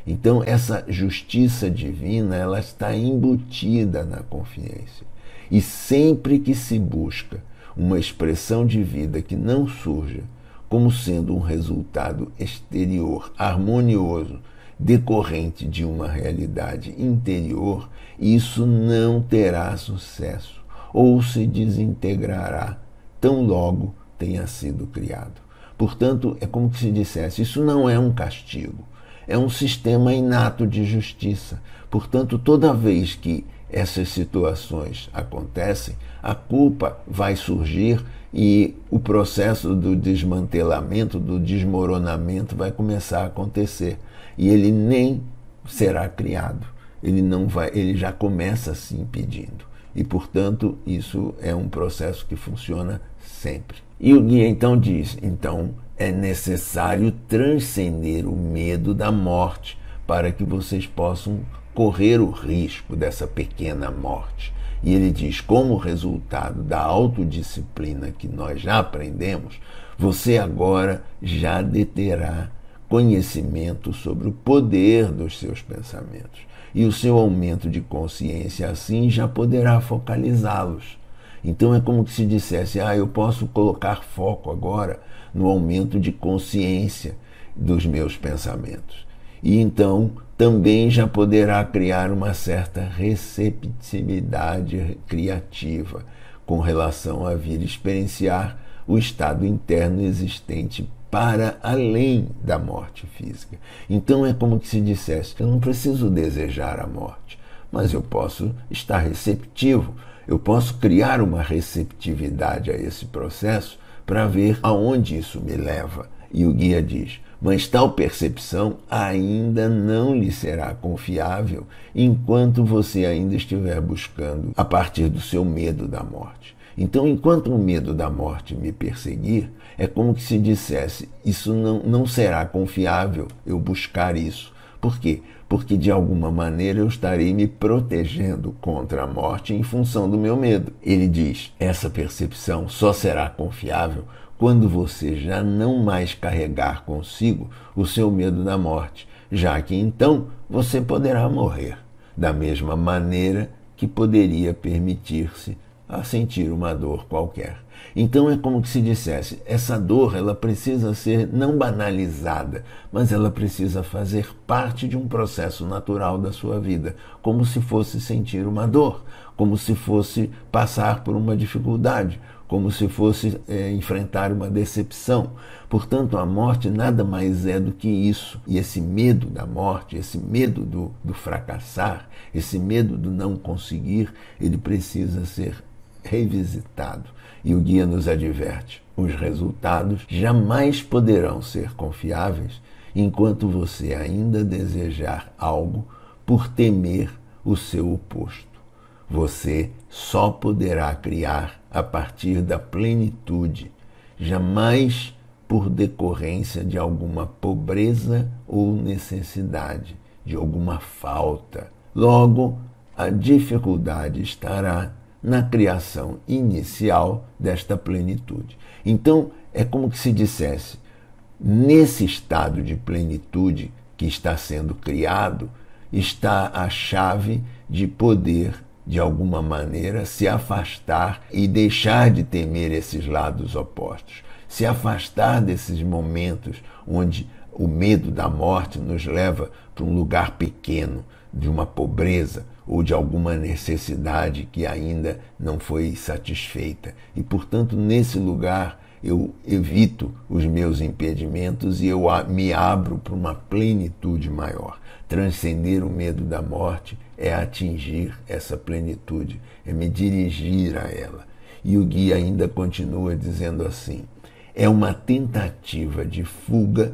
Então, essa justiça divina, ela está embutida na consciência. E sempre que se busca uma expressão de vida que não surja como sendo um resultado exterior harmonioso decorrente de uma realidade interior, isso não terá sucesso ou se desintegrará tão logo tenha sido criado. Portanto, é como se dissesse: isso não é um castigo, é um sistema inato de justiça. Portanto, toda vez que essas situações acontecem, a culpa vai surgir e o processo do desmantelamento, do desmoronamento vai começar a acontecer. E ele nem será criado. Ele não vai, ele já começa se impedindo. E, portanto, isso é um processo que funciona sempre. E o guia então diz: então é necessário transcender o medo da morte para que vocês possam correr o risco dessa pequena morte. E ele diz: como resultado da autodisciplina que nós já aprendemos, você agora já deterá conhecimento sobre o poder dos seus pensamentos. E o seu aumento de consciência assim já poderá focalizá-los. Então é como se dissesse: ah, eu posso colocar foco agora no aumento de consciência dos meus pensamentos. E então também já poderá criar uma certa receptividade criativa com relação a vir experienciar o estado interno existente para além da morte física. Então é como se dissesse: eu não preciso desejar a morte, mas eu posso estar receptivo eu posso criar uma receptividade a esse processo para ver aonde isso me leva. E o guia diz: mas tal percepção ainda não lhe será confiável enquanto você ainda estiver buscando a partir do seu medo da morte. Então, enquanto o medo da morte me perseguir, é como se dissesse: isso não, não será confiável eu buscar isso. Por quê? Porque de alguma maneira eu estarei me protegendo contra a morte em função do meu medo. Ele diz: essa percepção só será confiável quando você já não mais carregar consigo o seu medo da morte, já que então você poderá morrer, da mesma maneira que poderia permitir-se a sentir uma dor qualquer. Então é como se dissesse, essa dor ela precisa ser não banalizada, mas ela precisa fazer parte de um processo natural da sua vida, como se fosse sentir uma dor, como se fosse passar por uma dificuldade, como se fosse é, enfrentar uma decepção. Portanto, a morte nada mais é do que isso. E esse medo da morte, esse medo do, do fracassar, esse medo do não conseguir, ele precisa ser revisitado. E o guia nos adverte: os resultados jamais poderão ser confiáveis enquanto você ainda desejar algo por temer o seu oposto. Você só poderá criar a partir da plenitude, jamais por decorrência de alguma pobreza ou necessidade, de alguma falta. Logo, a dificuldade estará na criação inicial desta plenitude. Então, é como que se dissesse: nesse estado de plenitude que está sendo criado, está a chave de poder, de alguma maneira, se afastar e deixar de temer esses lados opostos, se afastar desses momentos onde o medo da morte nos leva para um lugar pequeno, de uma pobreza, ou de alguma necessidade que ainda não foi satisfeita. E, portanto, nesse lugar eu evito os meus impedimentos e eu me abro para uma plenitude maior. Transcender o medo da morte é atingir essa plenitude, é me dirigir a ela. E o guia ainda continua dizendo assim: é uma tentativa de fuga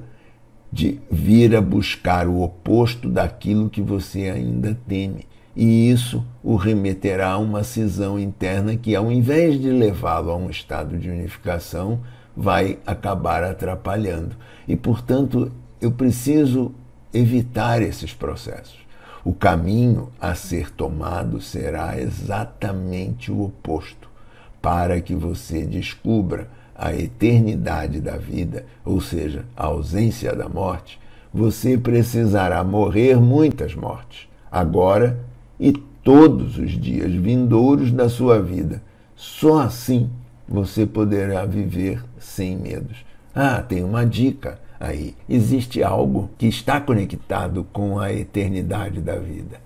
de vir a buscar o oposto daquilo que você ainda teme. E isso o remeterá a uma cisão interna que, ao invés de levá-lo a um estado de unificação, vai acabar atrapalhando. E, portanto, eu preciso evitar esses processos. O caminho a ser tomado será exatamente o oposto, para que você descubra a eternidade da vida, ou seja, a ausência da morte, você precisará morrer muitas mortes, agora e todos os dias vindouros da sua vida. Só assim você poderá viver sem medos. Ah, tem uma dica aí. Existe algo que está conectado com a eternidade da vida.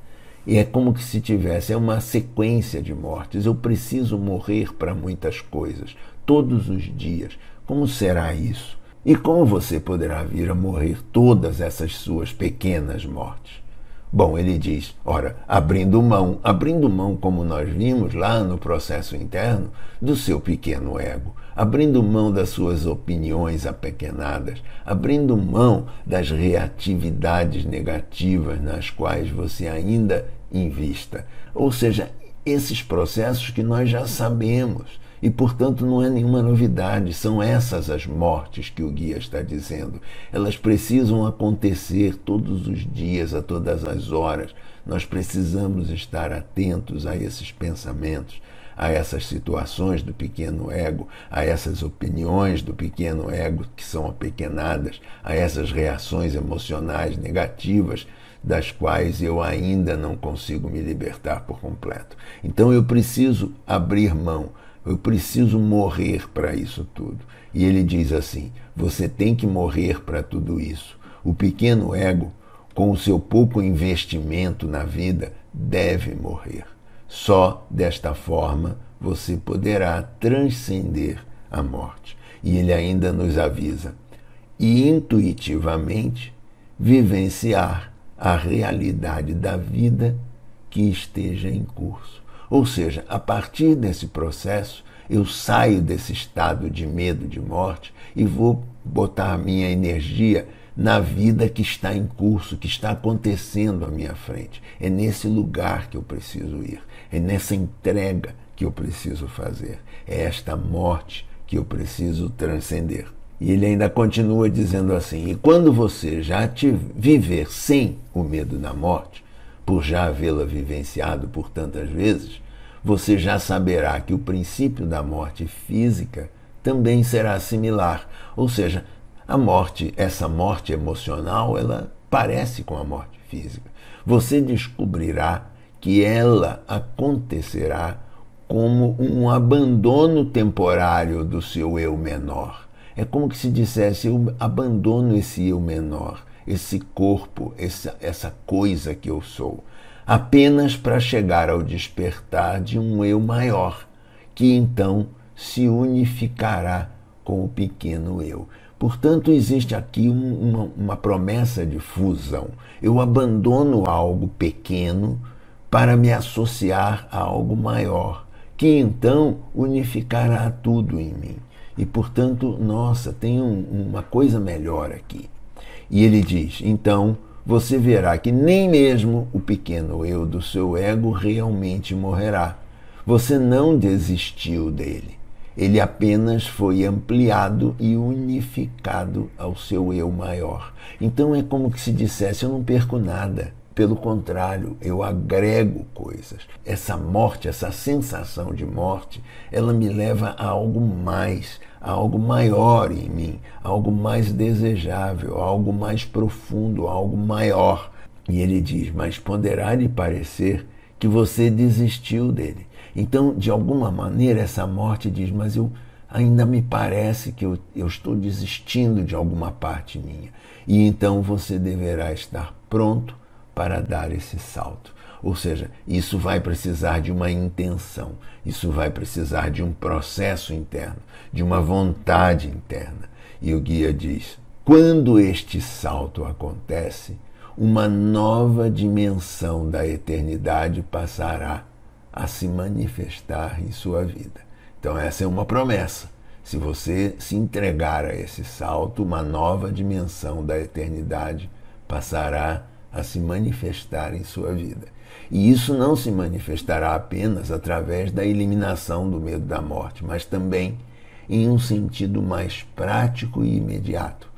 E é como se tivesse é uma sequência de mortes. Eu preciso morrer para muitas coisas todos os dias. Como será isso? E como você poderá vir a morrer todas essas suas pequenas mortes? Bom, ele diz, ora, abrindo mão, abrindo mão, como nós vimos lá no processo interno, do seu pequeno ego, abrindo mão das suas opiniões apequenadas, abrindo mão das reatividades negativas nas quais você ainda invista. Ou seja, esses processos que nós já sabemos e, portanto, não é nenhuma novidade, são essas as mortes que o guia está dizendo. Elas precisam acontecer todos os dias, a todas as horas. Nós precisamos estar atentos a esses pensamentos, a essas situações do pequeno ego, a essas opiniões do pequeno ego que são apequenadas, a essas reações emocionais negativas das quais eu ainda não consigo me libertar por completo. Então eu preciso abrir mão eu preciso morrer para isso tudo. E ele diz assim: você tem que morrer para tudo isso. O pequeno ego, com o seu pouco investimento na vida, deve morrer. Só desta forma você poderá transcender a morte. E ele ainda nos avisa: e intuitivamente vivenciar a realidade da vida que esteja em curso. Ou seja, a partir desse processo, eu saio desse estado de medo de morte e vou botar a minha energia na vida que está em curso, que está acontecendo à minha frente. É nesse lugar que eu preciso ir, é nessa entrega que eu preciso fazer, é esta morte que eu preciso transcender. E ele ainda continua dizendo assim: e quando você já te viver sem o medo da morte, por já havê-la vivenciado por tantas vezes, você já saberá que o princípio da morte física também será similar. Ou seja, a morte, essa morte emocional, ela parece com a morte física. Você descobrirá que ela acontecerá como um abandono temporário do seu eu menor. É como que se dissesse: eu abandono esse eu menor esse corpo, essa, essa coisa que eu sou, apenas para chegar ao despertar de um eu maior, que então se unificará com o pequeno eu. Portanto, existe aqui um, uma, uma promessa de fusão. Eu abandono algo pequeno para me associar a algo maior, que então unificará tudo em mim. E, portanto, nossa, tem um, uma coisa melhor aqui. E ele diz: então você verá que nem mesmo o pequeno eu do seu ego realmente morrerá. Você não desistiu dele. Ele apenas foi ampliado e unificado ao seu eu maior. Então é como que se dissesse: eu não perco nada. Pelo contrário, eu agrego coisas. Essa morte, essa sensação de morte, ela me leva a algo mais, algo maior em mim, algo mais desejável, algo mais profundo, algo maior. E ele diz: Mas poderá lhe parecer que você desistiu dele. Então, de alguma maneira, essa morte diz: Mas eu ainda me parece que eu, eu estou desistindo de alguma parte minha. E então você deverá estar pronto para dar esse salto. Ou seja, isso vai precisar de uma intenção, isso vai precisar de um processo interno, de uma vontade interna. E o guia diz: quando este salto acontece, uma nova dimensão da eternidade passará a se manifestar em sua vida. Então, essa é uma promessa. Se você se entregar a esse salto, uma nova dimensão da eternidade passará a se manifestar em sua vida. E isso não se manifestará apenas através da eliminação do medo da morte, mas também em um sentido mais prático e imediato.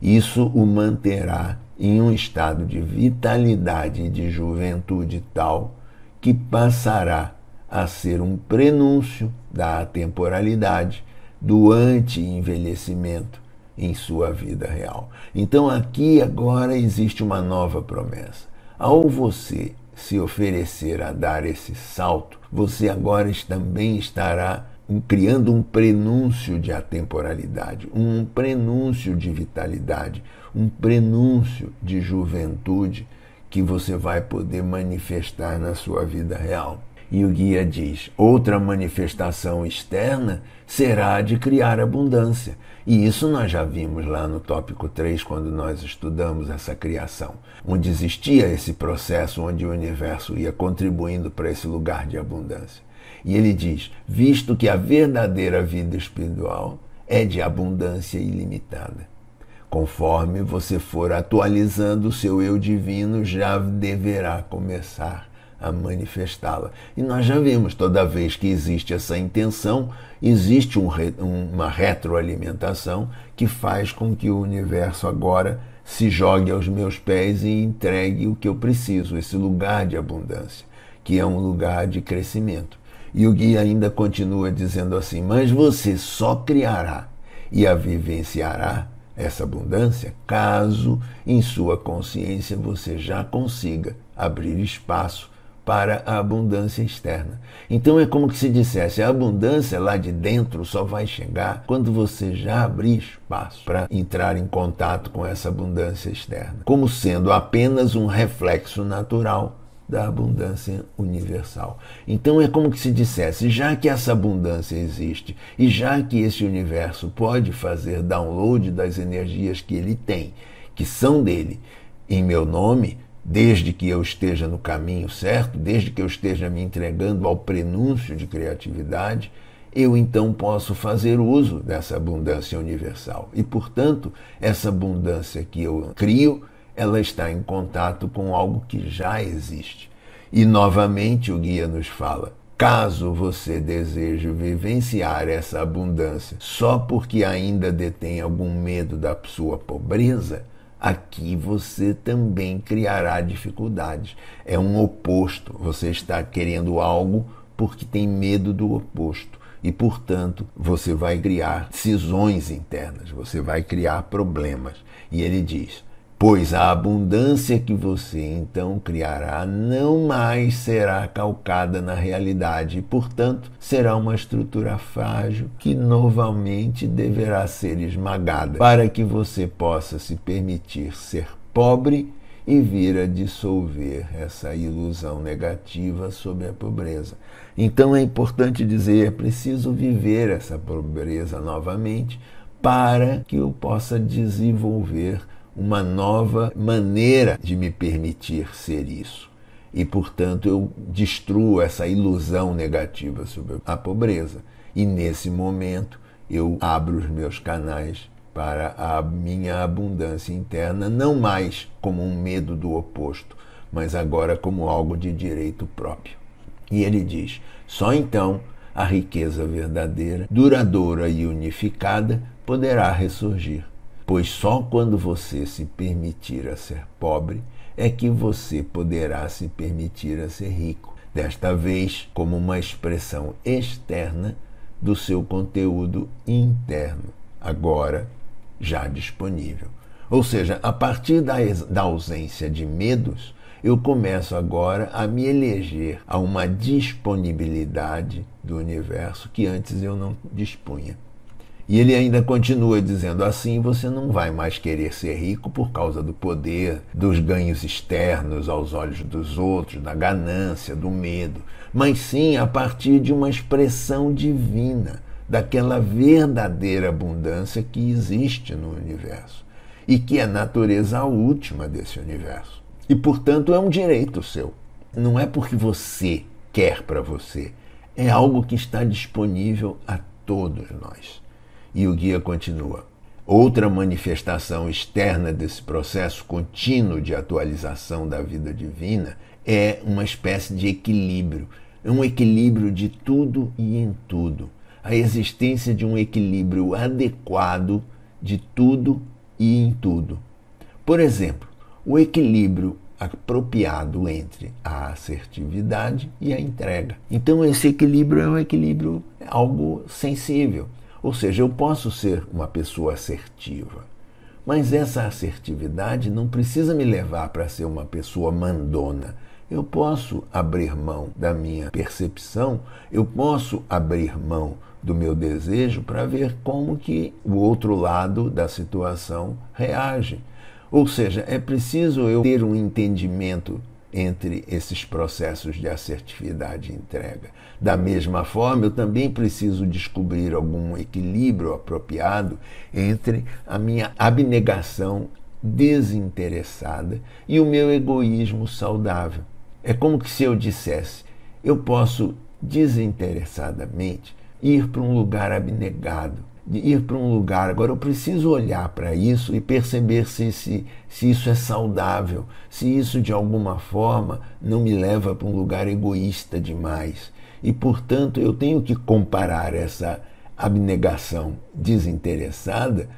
Isso o manterá em um estado de vitalidade e de juventude tal que passará a ser um prenúncio da atemporalidade, do anti-envelhecimento em sua vida real. Então aqui agora existe uma nova promessa. Ao você se oferecer a dar esse salto, você agora também estará criando um prenúncio de atemporalidade, um prenúncio de vitalidade, um prenúncio de juventude que você vai poder manifestar na sua vida real. E o guia diz: outra manifestação externa será de criar abundância. E isso nós já vimos lá no tópico 3, quando nós estudamos essa criação, onde existia esse processo onde o universo ia contribuindo para esse lugar de abundância. E ele diz: visto que a verdadeira vida espiritual é de abundância ilimitada. Conforme você for atualizando o seu eu divino, já deverá começar a manifestá-la. E nós já vimos, toda vez que existe essa intenção, existe um, uma retroalimentação que faz com que o universo agora se jogue aos meus pés e entregue o que eu preciso, esse lugar de abundância, que é um lugar de crescimento. E o guia ainda continua dizendo assim: Mas você só criará e a vivenciará essa abundância caso em sua consciência você já consiga abrir espaço para a abundância externa. Então é como que se dissesse: a abundância lá de dentro só vai chegar quando você já abrir espaço para entrar em contato com essa abundância externa, como sendo apenas um reflexo natural da abundância universal. Então é como que se dissesse, já que essa abundância existe e já que esse universo pode fazer download das energias que ele tem, que são dele, em meu nome, desde que eu esteja no caminho certo, desde que eu esteja me entregando ao prenúncio de criatividade, eu então posso fazer uso dessa abundância universal. E, portanto, essa abundância que eu crio ela está em contato com algo que já existe. E novamente o guia nos fala: caso você deseje vivenciar essa abundância só porque ainda detém algum medo da sua pobreza, aqui você também criará dificuldades. É um oposto. Você está querendo algo porque tem medo do oposto. E, portanto, você vai criar cisões internas, você vai criar problemas. E ele diz: pois a abundância que você então criará não mais será calcada na realidade e, portanto, será uma estrutura frágil que novamente deverá ser esmagada para que você possa se permitir ser pobre e vir a dissolver essa ilusão negativa sobre a pobreza. Então é importante dizer, é preciso viver essa pobreza novamente para que eu possa desenvolver uma nova maneira de me permitir ser isso. E, portanto, eu destruo essa ilusão negativa sobre a pobreza. E, nesse momento, eu abro os meus canais para a minha abundância interna, não mais como um medo do oposto, mas agora como algo de direito próprio. E ele diz: só então a riqueza verdadeira, duradoura e unificada poderá ressurgir pois só quando você se permitir a ser pobre é que você poderá se permitir a ser rico, desta vez como uma expressão externa do seu conteúdo interno, agora já disponível. Ou seja, a partir da, da ausência de medos, eu começo agora a me eleger a uma disponibilidade do universo que antes eu não dispunha. E ele ainda continua dizendo assim: você não vai mais querer ser rico por causa do poder, dos ganhos externos aos olhos dos outros, da ganância, do medo, mas sim a partir de uma expressão divina, daquela verdadeira abundância que existe no universo e que é a natureza última desse universo. E, portanto, é um direito seu. Não é porque você quer para você, é algo que está disponível a todos nós. E o guia continua. Outra manifestação externa desse processo contínuo de atualização da vida divina é uma espécie de equilíbrio, é um equilíbrio de tudo e em tudo, a existência de um equilíbrio adequado de tudo e em tudo. Por exemplo, o equilíbrio apropriado entre a assertividade e a entrega. Então, esse equilíbrio é um equilíbrio algo sensível. Ou seja, eu posso ser uma pessoa assertiva, mas essa assertividade não precisa me levar para ser uma pessoa mandona. Eu posso abrir mão da minha percepção, eu posso abrir mão do meu desejo para ver como que o outro lado da situação reage. Ou seja, é preciso eu ter um entendimento entre esses processos de assertividade e entrega. Da mesma forma, eu também preciso descobrir algum equilíbrio apropriado entre a minha abnegação desinteressada e o meu egoísmo saudável. É como se eu dissesse: eu posso desinteressadamente ir para um lugar abnegado, de ir para um lugar. Agora eu preciso olhar para isso e perceber se, se, se isso é saudável, se isso de alguma forma não me leva para um lugar egoísta demais. E portanto eu tenho que comparar essa abnegação desinteressada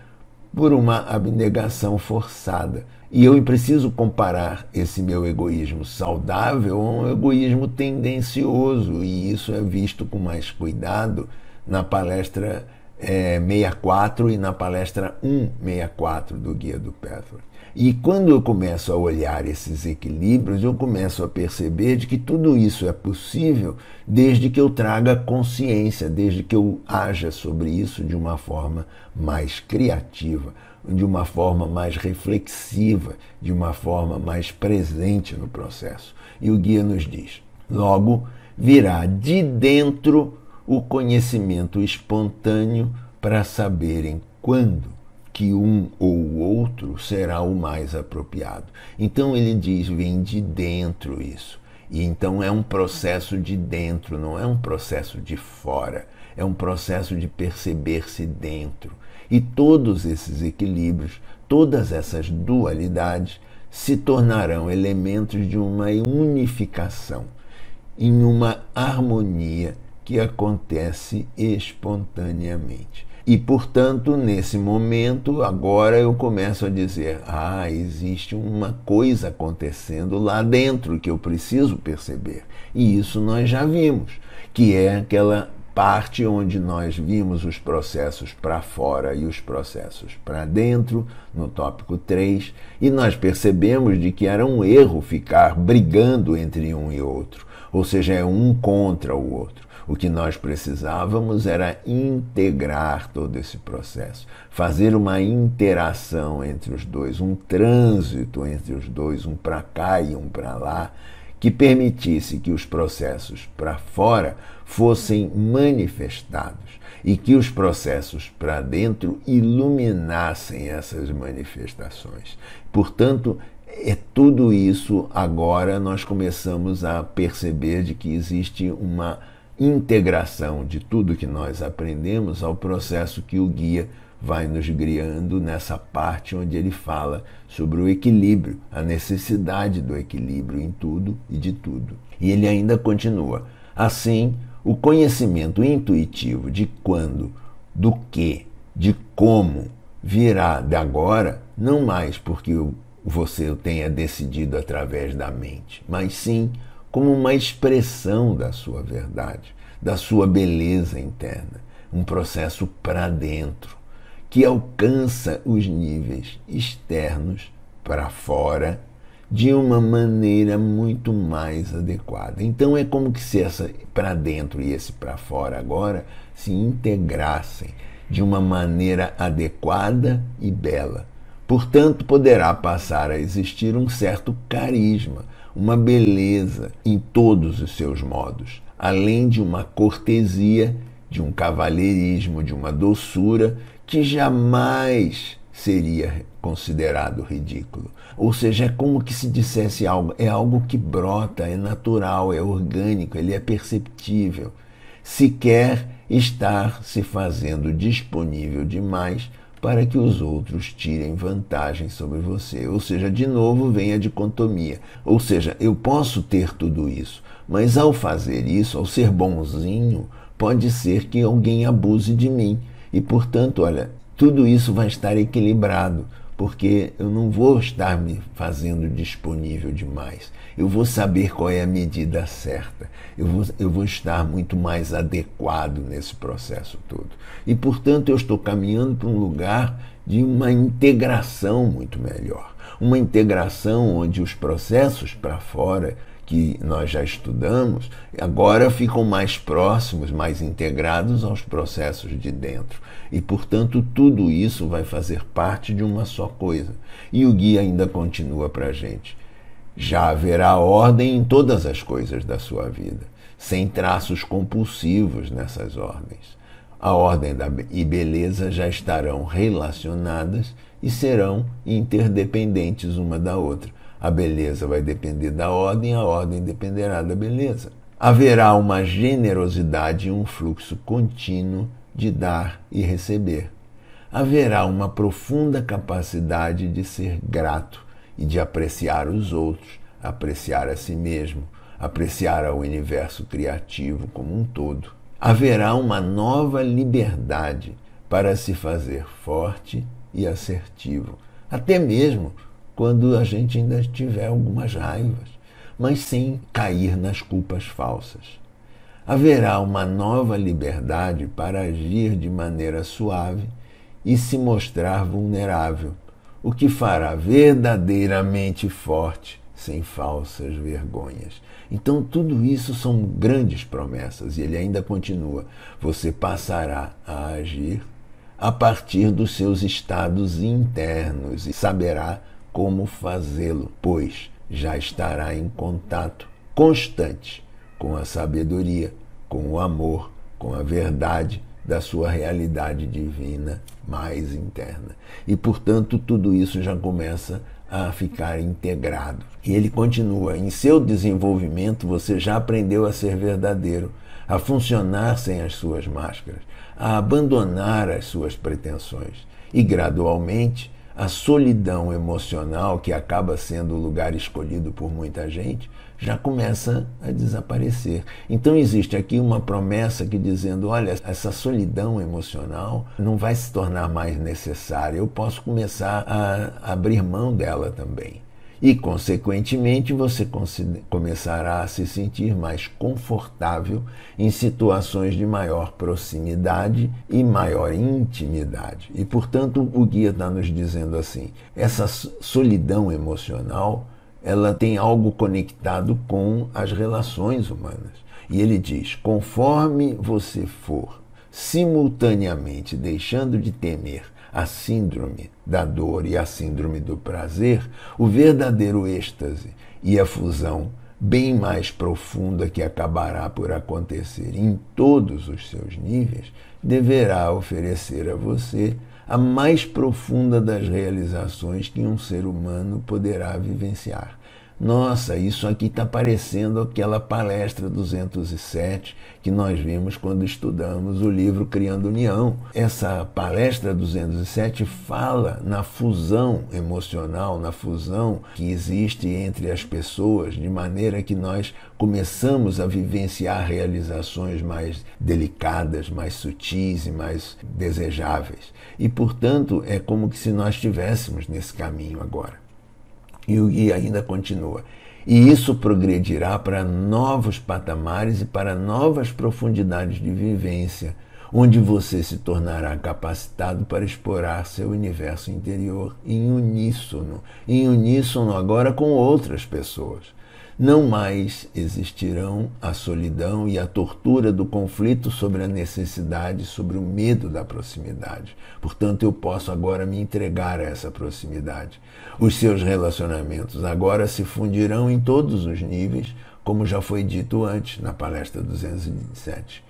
por uma abnegação forçada. E eu preciso comparar esse meu egoísmo saudável a um egoísmo tendencioso, e isso é visto com mais cuidado na palestra é, 64 e na palestra 164 do Guia do Pathway. E quando eu começo a olhar esses equilíbrios, eu começo a perceber de que tudo isso é possível desde que eu traga consciência, desde que eu haja sobre isso de uma forma mais criativa, de uma forma mais reflexiva, de uma forma mais presente no processo. E o guia nos diz: logo virá de dentro o conhecimento espontâneo para saberem quando que um ou o outro será o mais apropriado. Então ele diz: vem de dentro isso. E então é um processo de dentro, não é um processo de fora. É um processo de perceber-se dentro. E todos esses equilíbrios, todas essas dualidades se tornarão elementos de uma unificação, em uma harmonia que acontece espontaneamente. E, portanto, nesse momento, agora eu começo a dizer: ah, existe uma coisa acontecendo lá dentro que eu preciso perceber. E isso nós já vimos, que é aquela parte onde nós vimos os processos para fora e os processos para dentro, no tópico 3, e nós percebemos de que era um erro ficar brigando entre um e outro, ou seja, é um contra o outro. O que nós precisávamos era integrar todo esse processo, fazer uma interação entre os dois, um trânsito entre os dois, um para cá e um para lá, que permitisse que os processos para fora fossem manifestados e que os processos para dentro iluminassem essas manifestações. Portanto, é tudo isso agora nós começamos a perceber de que existe uma integração de tudo que nós aprendemos ao processo que o guia vai nos guiando nessa parte onde ele fala sobre o equilíbrio, a necessidade do equilíbrio em tudo e de tudo. E ele ainda continua: assim, o conhecimento intuitivo de quando, do que, de como virá de agora, não mais porque você o tenha decidido através da mente, mas sim como uma expressão da sua verdade, da sua beleza interna, um processo para dentro, que alcança os níveis externos para fora de uma maneira muito mais adequada. Então é como que se essa para dentro e esse para fora agora se integrassem, de uma maneira adequada e bela. Portanto, poderá passar a existir um certo carisma, uma beleza em todos os seus modos, além de uma cortesia, de um cavalheirismo, de uma doçura que jamais seria considerado ridículo. Ou seja, é como que se dissesse algo, é algo que brota, é natural, é orgânico, ele é perceptível. Se quer estar se fazendo disponível demais para que os outros tirem vantagem sobre você. Ou seja, de novo vem a dicotomia. Ou seja, eu posso ter tudo isso, mas ao fazer isso, ao ser bonzinho, pode ser que alguém abuse de mim. E portanto, olha, tudo isso vai estar equilibrado porque eu não vou estar me fazendo disponível demais. Eu vou saber qual é a medida certa. Eu vou, eu vou estar muito mais adequado nesse processo todo. E, portanto, eu estou caminhando para um lugar de uma integração muito melhor. Uma integração onde os processos para fora que nós já estudamos, agora ficam mais próximos, mais integrados aos processos de dentro. E, portanto, tudo isso vai fazer parte de uma só coisa. E o guia ainda continua para a gente. Já haverá ordem em todas as coisas da sua vida, sem traços compulsivos nessas ordens. A ordem e beleza já estarão relacionadas e serão interdependentes uma da outra a beleza vai depender da ordem, a ordem dependerá da beleza. Haverá uma generosidade e um fluxo contínuo de dar e receber. Haverá uma profunda capacidade de ser grato e de apreciar os outros, apreciar a si mesmo, apreciar ao universo criativo como um todo. Haverá uma nova liberdade para se fazer forte e assertivo, até mesmo quando a gente ainda tiver algumas raivas, mas sem cair nas culpas falsas. Haverá uma nova liberdade para agir de maneira suave e se mostrar vulnerável, o que fará verdadeiramente forte, sem falsas vergonhas. Então, tudo isso são grandes promessas, e ele ainda continua: você passará a agir a partir dos seus estados internos e saberá como fazê-lo, pois já estará em contato constante com a sabedoria, com o amor, com a verdade da sua realidade divina mais interna. E, portanto, tudo isso já começa a ficar integrado. E ele continua: em seu desenvolvimento, você já aprendeu a ser verdadeiro, a funcionar sem as suas máscaras, a abandonar as suas pretensões. E gradualmente a solidão emocional, que acaba sendo o lugar escolhido por muita gente, já começa a desaparecer. Então existe aqui uma promessa que dizendo, olha, essa solidão emocional não vai se tornar mais necessária, eu posso começar a abrir mão dela também e, consequentemente, você começará a se sentir mais confortável em situações de maior proximidade e maior intimidade. E, portanto, o guia está nos dizendo assim: essa solidão emocional ela tem algo conectado com as relações humanas. E ele diz: conforme você for simultaneamente deixando de temer a síndrome da dor e a síndrome do prazer, o verdadeiro êxtase e a fusão bem mais profunda que acabará por acontecer em todos os seus níveis, deverá oferecer a você a mais profunda das realizações que um ser humano poderá vivenciar nossa, isso aqui está parecendo aquela palestra 207 que nós vimos quando estudamos o livro Criando União. Essa palestra 207 fala na fusão emocional, na fusão que existe entre as pessoas, de maneira que nós começamos a vivenciar realizações mais delicadas, mais sutis e mais desejáveis. E, portanto, é como se nós estivéssemos nesse caminho agora. E o guia ainda continua. E isso progredirá para novos patamares e para novas profundidades de vivência, onde você se tornará capacitado para explorar seu universo interior em uníssono, em uníssono agora com outras pessoas. Não mais existirão a solidão e a tortura do conflito sobre a necessidade, sobre o medo da proximidade. Portanto, eu posso agora me entregar a essa proximidade. Os seus relacionamentos agora se fundirão em todos os níveis, como já foi dito antes na palestra 227.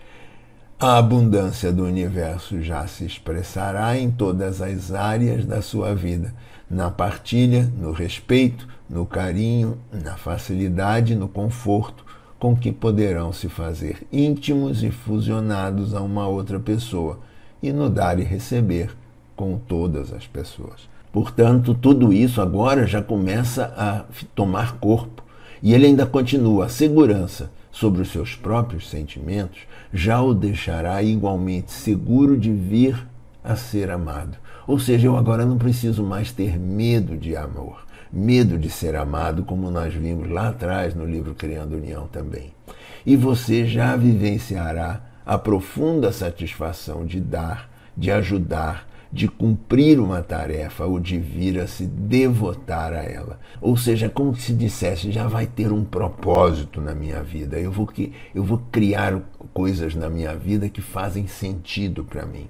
A abundância do universo já se expressará em todas as áreas da sua vida, na partilha, no respeito, no carinho, na facilidade, no conforto com que poderão se fazer íntimos e fusionados a uma outra pessoa, e no dar e receber com todas as pessoas. Portanto, tudo isso agora já começa a tomar corpo. E ele ainda continua: a segurança sobre os seus próprios sentimentos já o deixará igualmente seguro de vir a ser amado. Ou seja, eu agora não preciso mais ter medo de amor, medo de ser amado, como nós vimos lá atrás no livro Criando União também. E você já vivenciará a profunda satisfação de dar, de ajudar, de cumprir uma tarefa ou de vir a se devotar a ela. Ou seja, como se dissesse, já vai ter um propósito na minha vida. Eu vou, que, eu vou criar coisas na minha vida que fazem sentido para mim.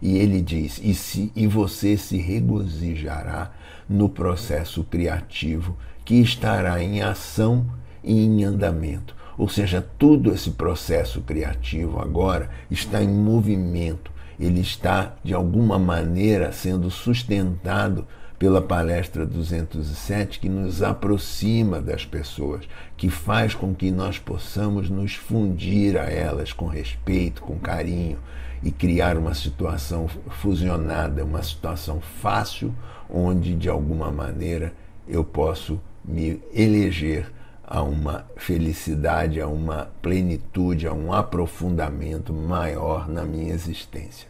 E ele diz: e, se, e você se regozijará no processo criativo que estará em ação e em andamento. Ou seja, todo esse processo criativo agora está em movimento ele está, de alguma maneira, sendo sustentado pela palestra 207, que nos aproxima das pessoas, que faz com que nós possamos nos fundir a elas com respeito, com carinho e criar uma situação fusionada, uma situação fácil, onde, de alguma maneira, eu posso me eleger a uma felicidade, a uma plenitude, a um aprofundamento maior na minha existência.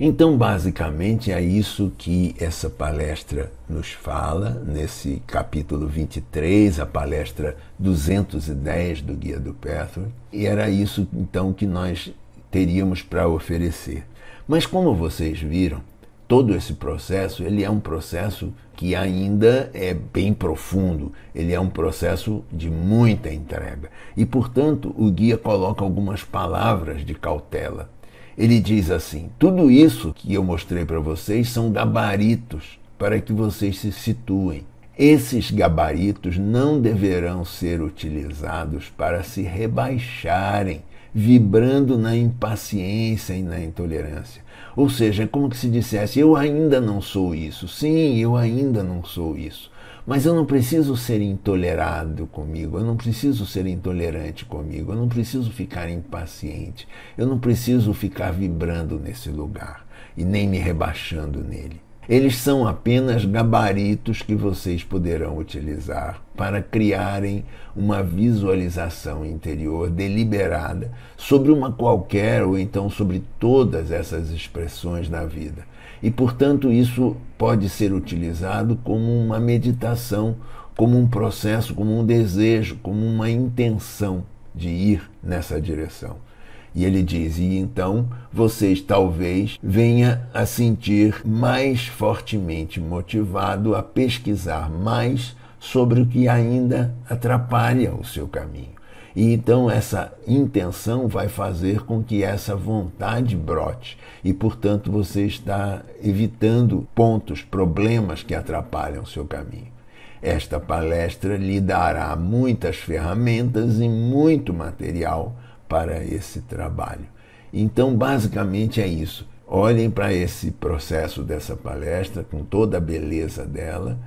Então, basicamente, é isso que essa palestra nos fala, nesse capítulo 23, a palestra 210 do Guia do Petro, e era isso então que nós teríamos para oferecer. Mas como vocês viram, todo esse processo ele é um processo que ainda é bem profundo, ele é um processo de muita entrega. E, portanto, o guia coloca algumas palavras de cautela. Ele diz assim: tudo isso que eu mostrei para vocês são gabaritos para que vocês se situem. Esses gabaritos não deverão ser utilizados para se rebaixarem, vibrando na impaciência e na intolerância. Ou seja, é como se dissesse: eu ainda não sou isso. Sim, eu ainda não sou isso. Mas eu não preciso ser intolerado comigo, eu não preciso ser intolerante comigo, eu não preciso ficar impaciente, eu não preciso ficar vibrando nesse lugar e nem me rebaixando nele. Eles são apenas gabaritos que vocês poderão utilizar para criarem uma visualização interior deliberada sobre uma qualquer ou então sobre todas essas expressões da vida. E, portanto, isso pode ser utilizado como uma meditação, como um processo, como um desejo, como uma intenção de ir nessa direção. E ele diz: e então vocês talvez venha a sentir mais fortemente motivado a pesquisar mais sobre o que ainda atrapalha o seu caminho. E então essa intenção vai fazer com que essa vontade brote e, portanto, você está evitando pontos, problemas que atrapalham o seu caminho. Esta palestra lhe dará muitas ferramentas e muito material para esse trabalho. Então, basicamente é isso. Olhem para esse processo dessa palestra com toda a beleza dela,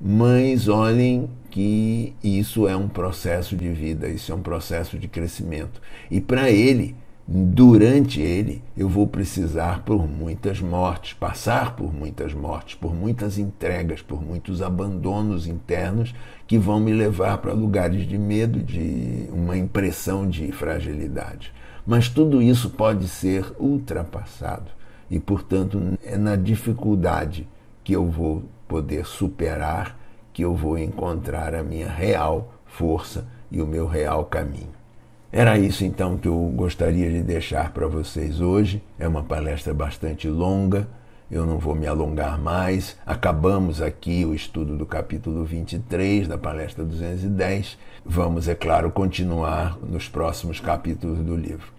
mas olhem que isso é um processo de vida, isso é um processo de crescimento. E para ele, durante ele, eu vou precisar por muitas mortes, passar por muitas mortes, por muitas entregas, por muitos abandonos internos que vão me levar para lugares de medo, de uma impressão de fragilidade. Mas tudo isso pode ser ultrapassado e, portanto, é na dificuldade que eu vou poder superar, que eu vou encontrar a minha real força e o meu real caminho. Era isso então que eu gostaria de deixar para vocês hoje. É uma palestra bastante longa eu não vou me alongar mais. Acabamos aqui o estudo do capítulo 23 da palestra 210. Vamos, é claro, continuar nos próximos capítulos do livro.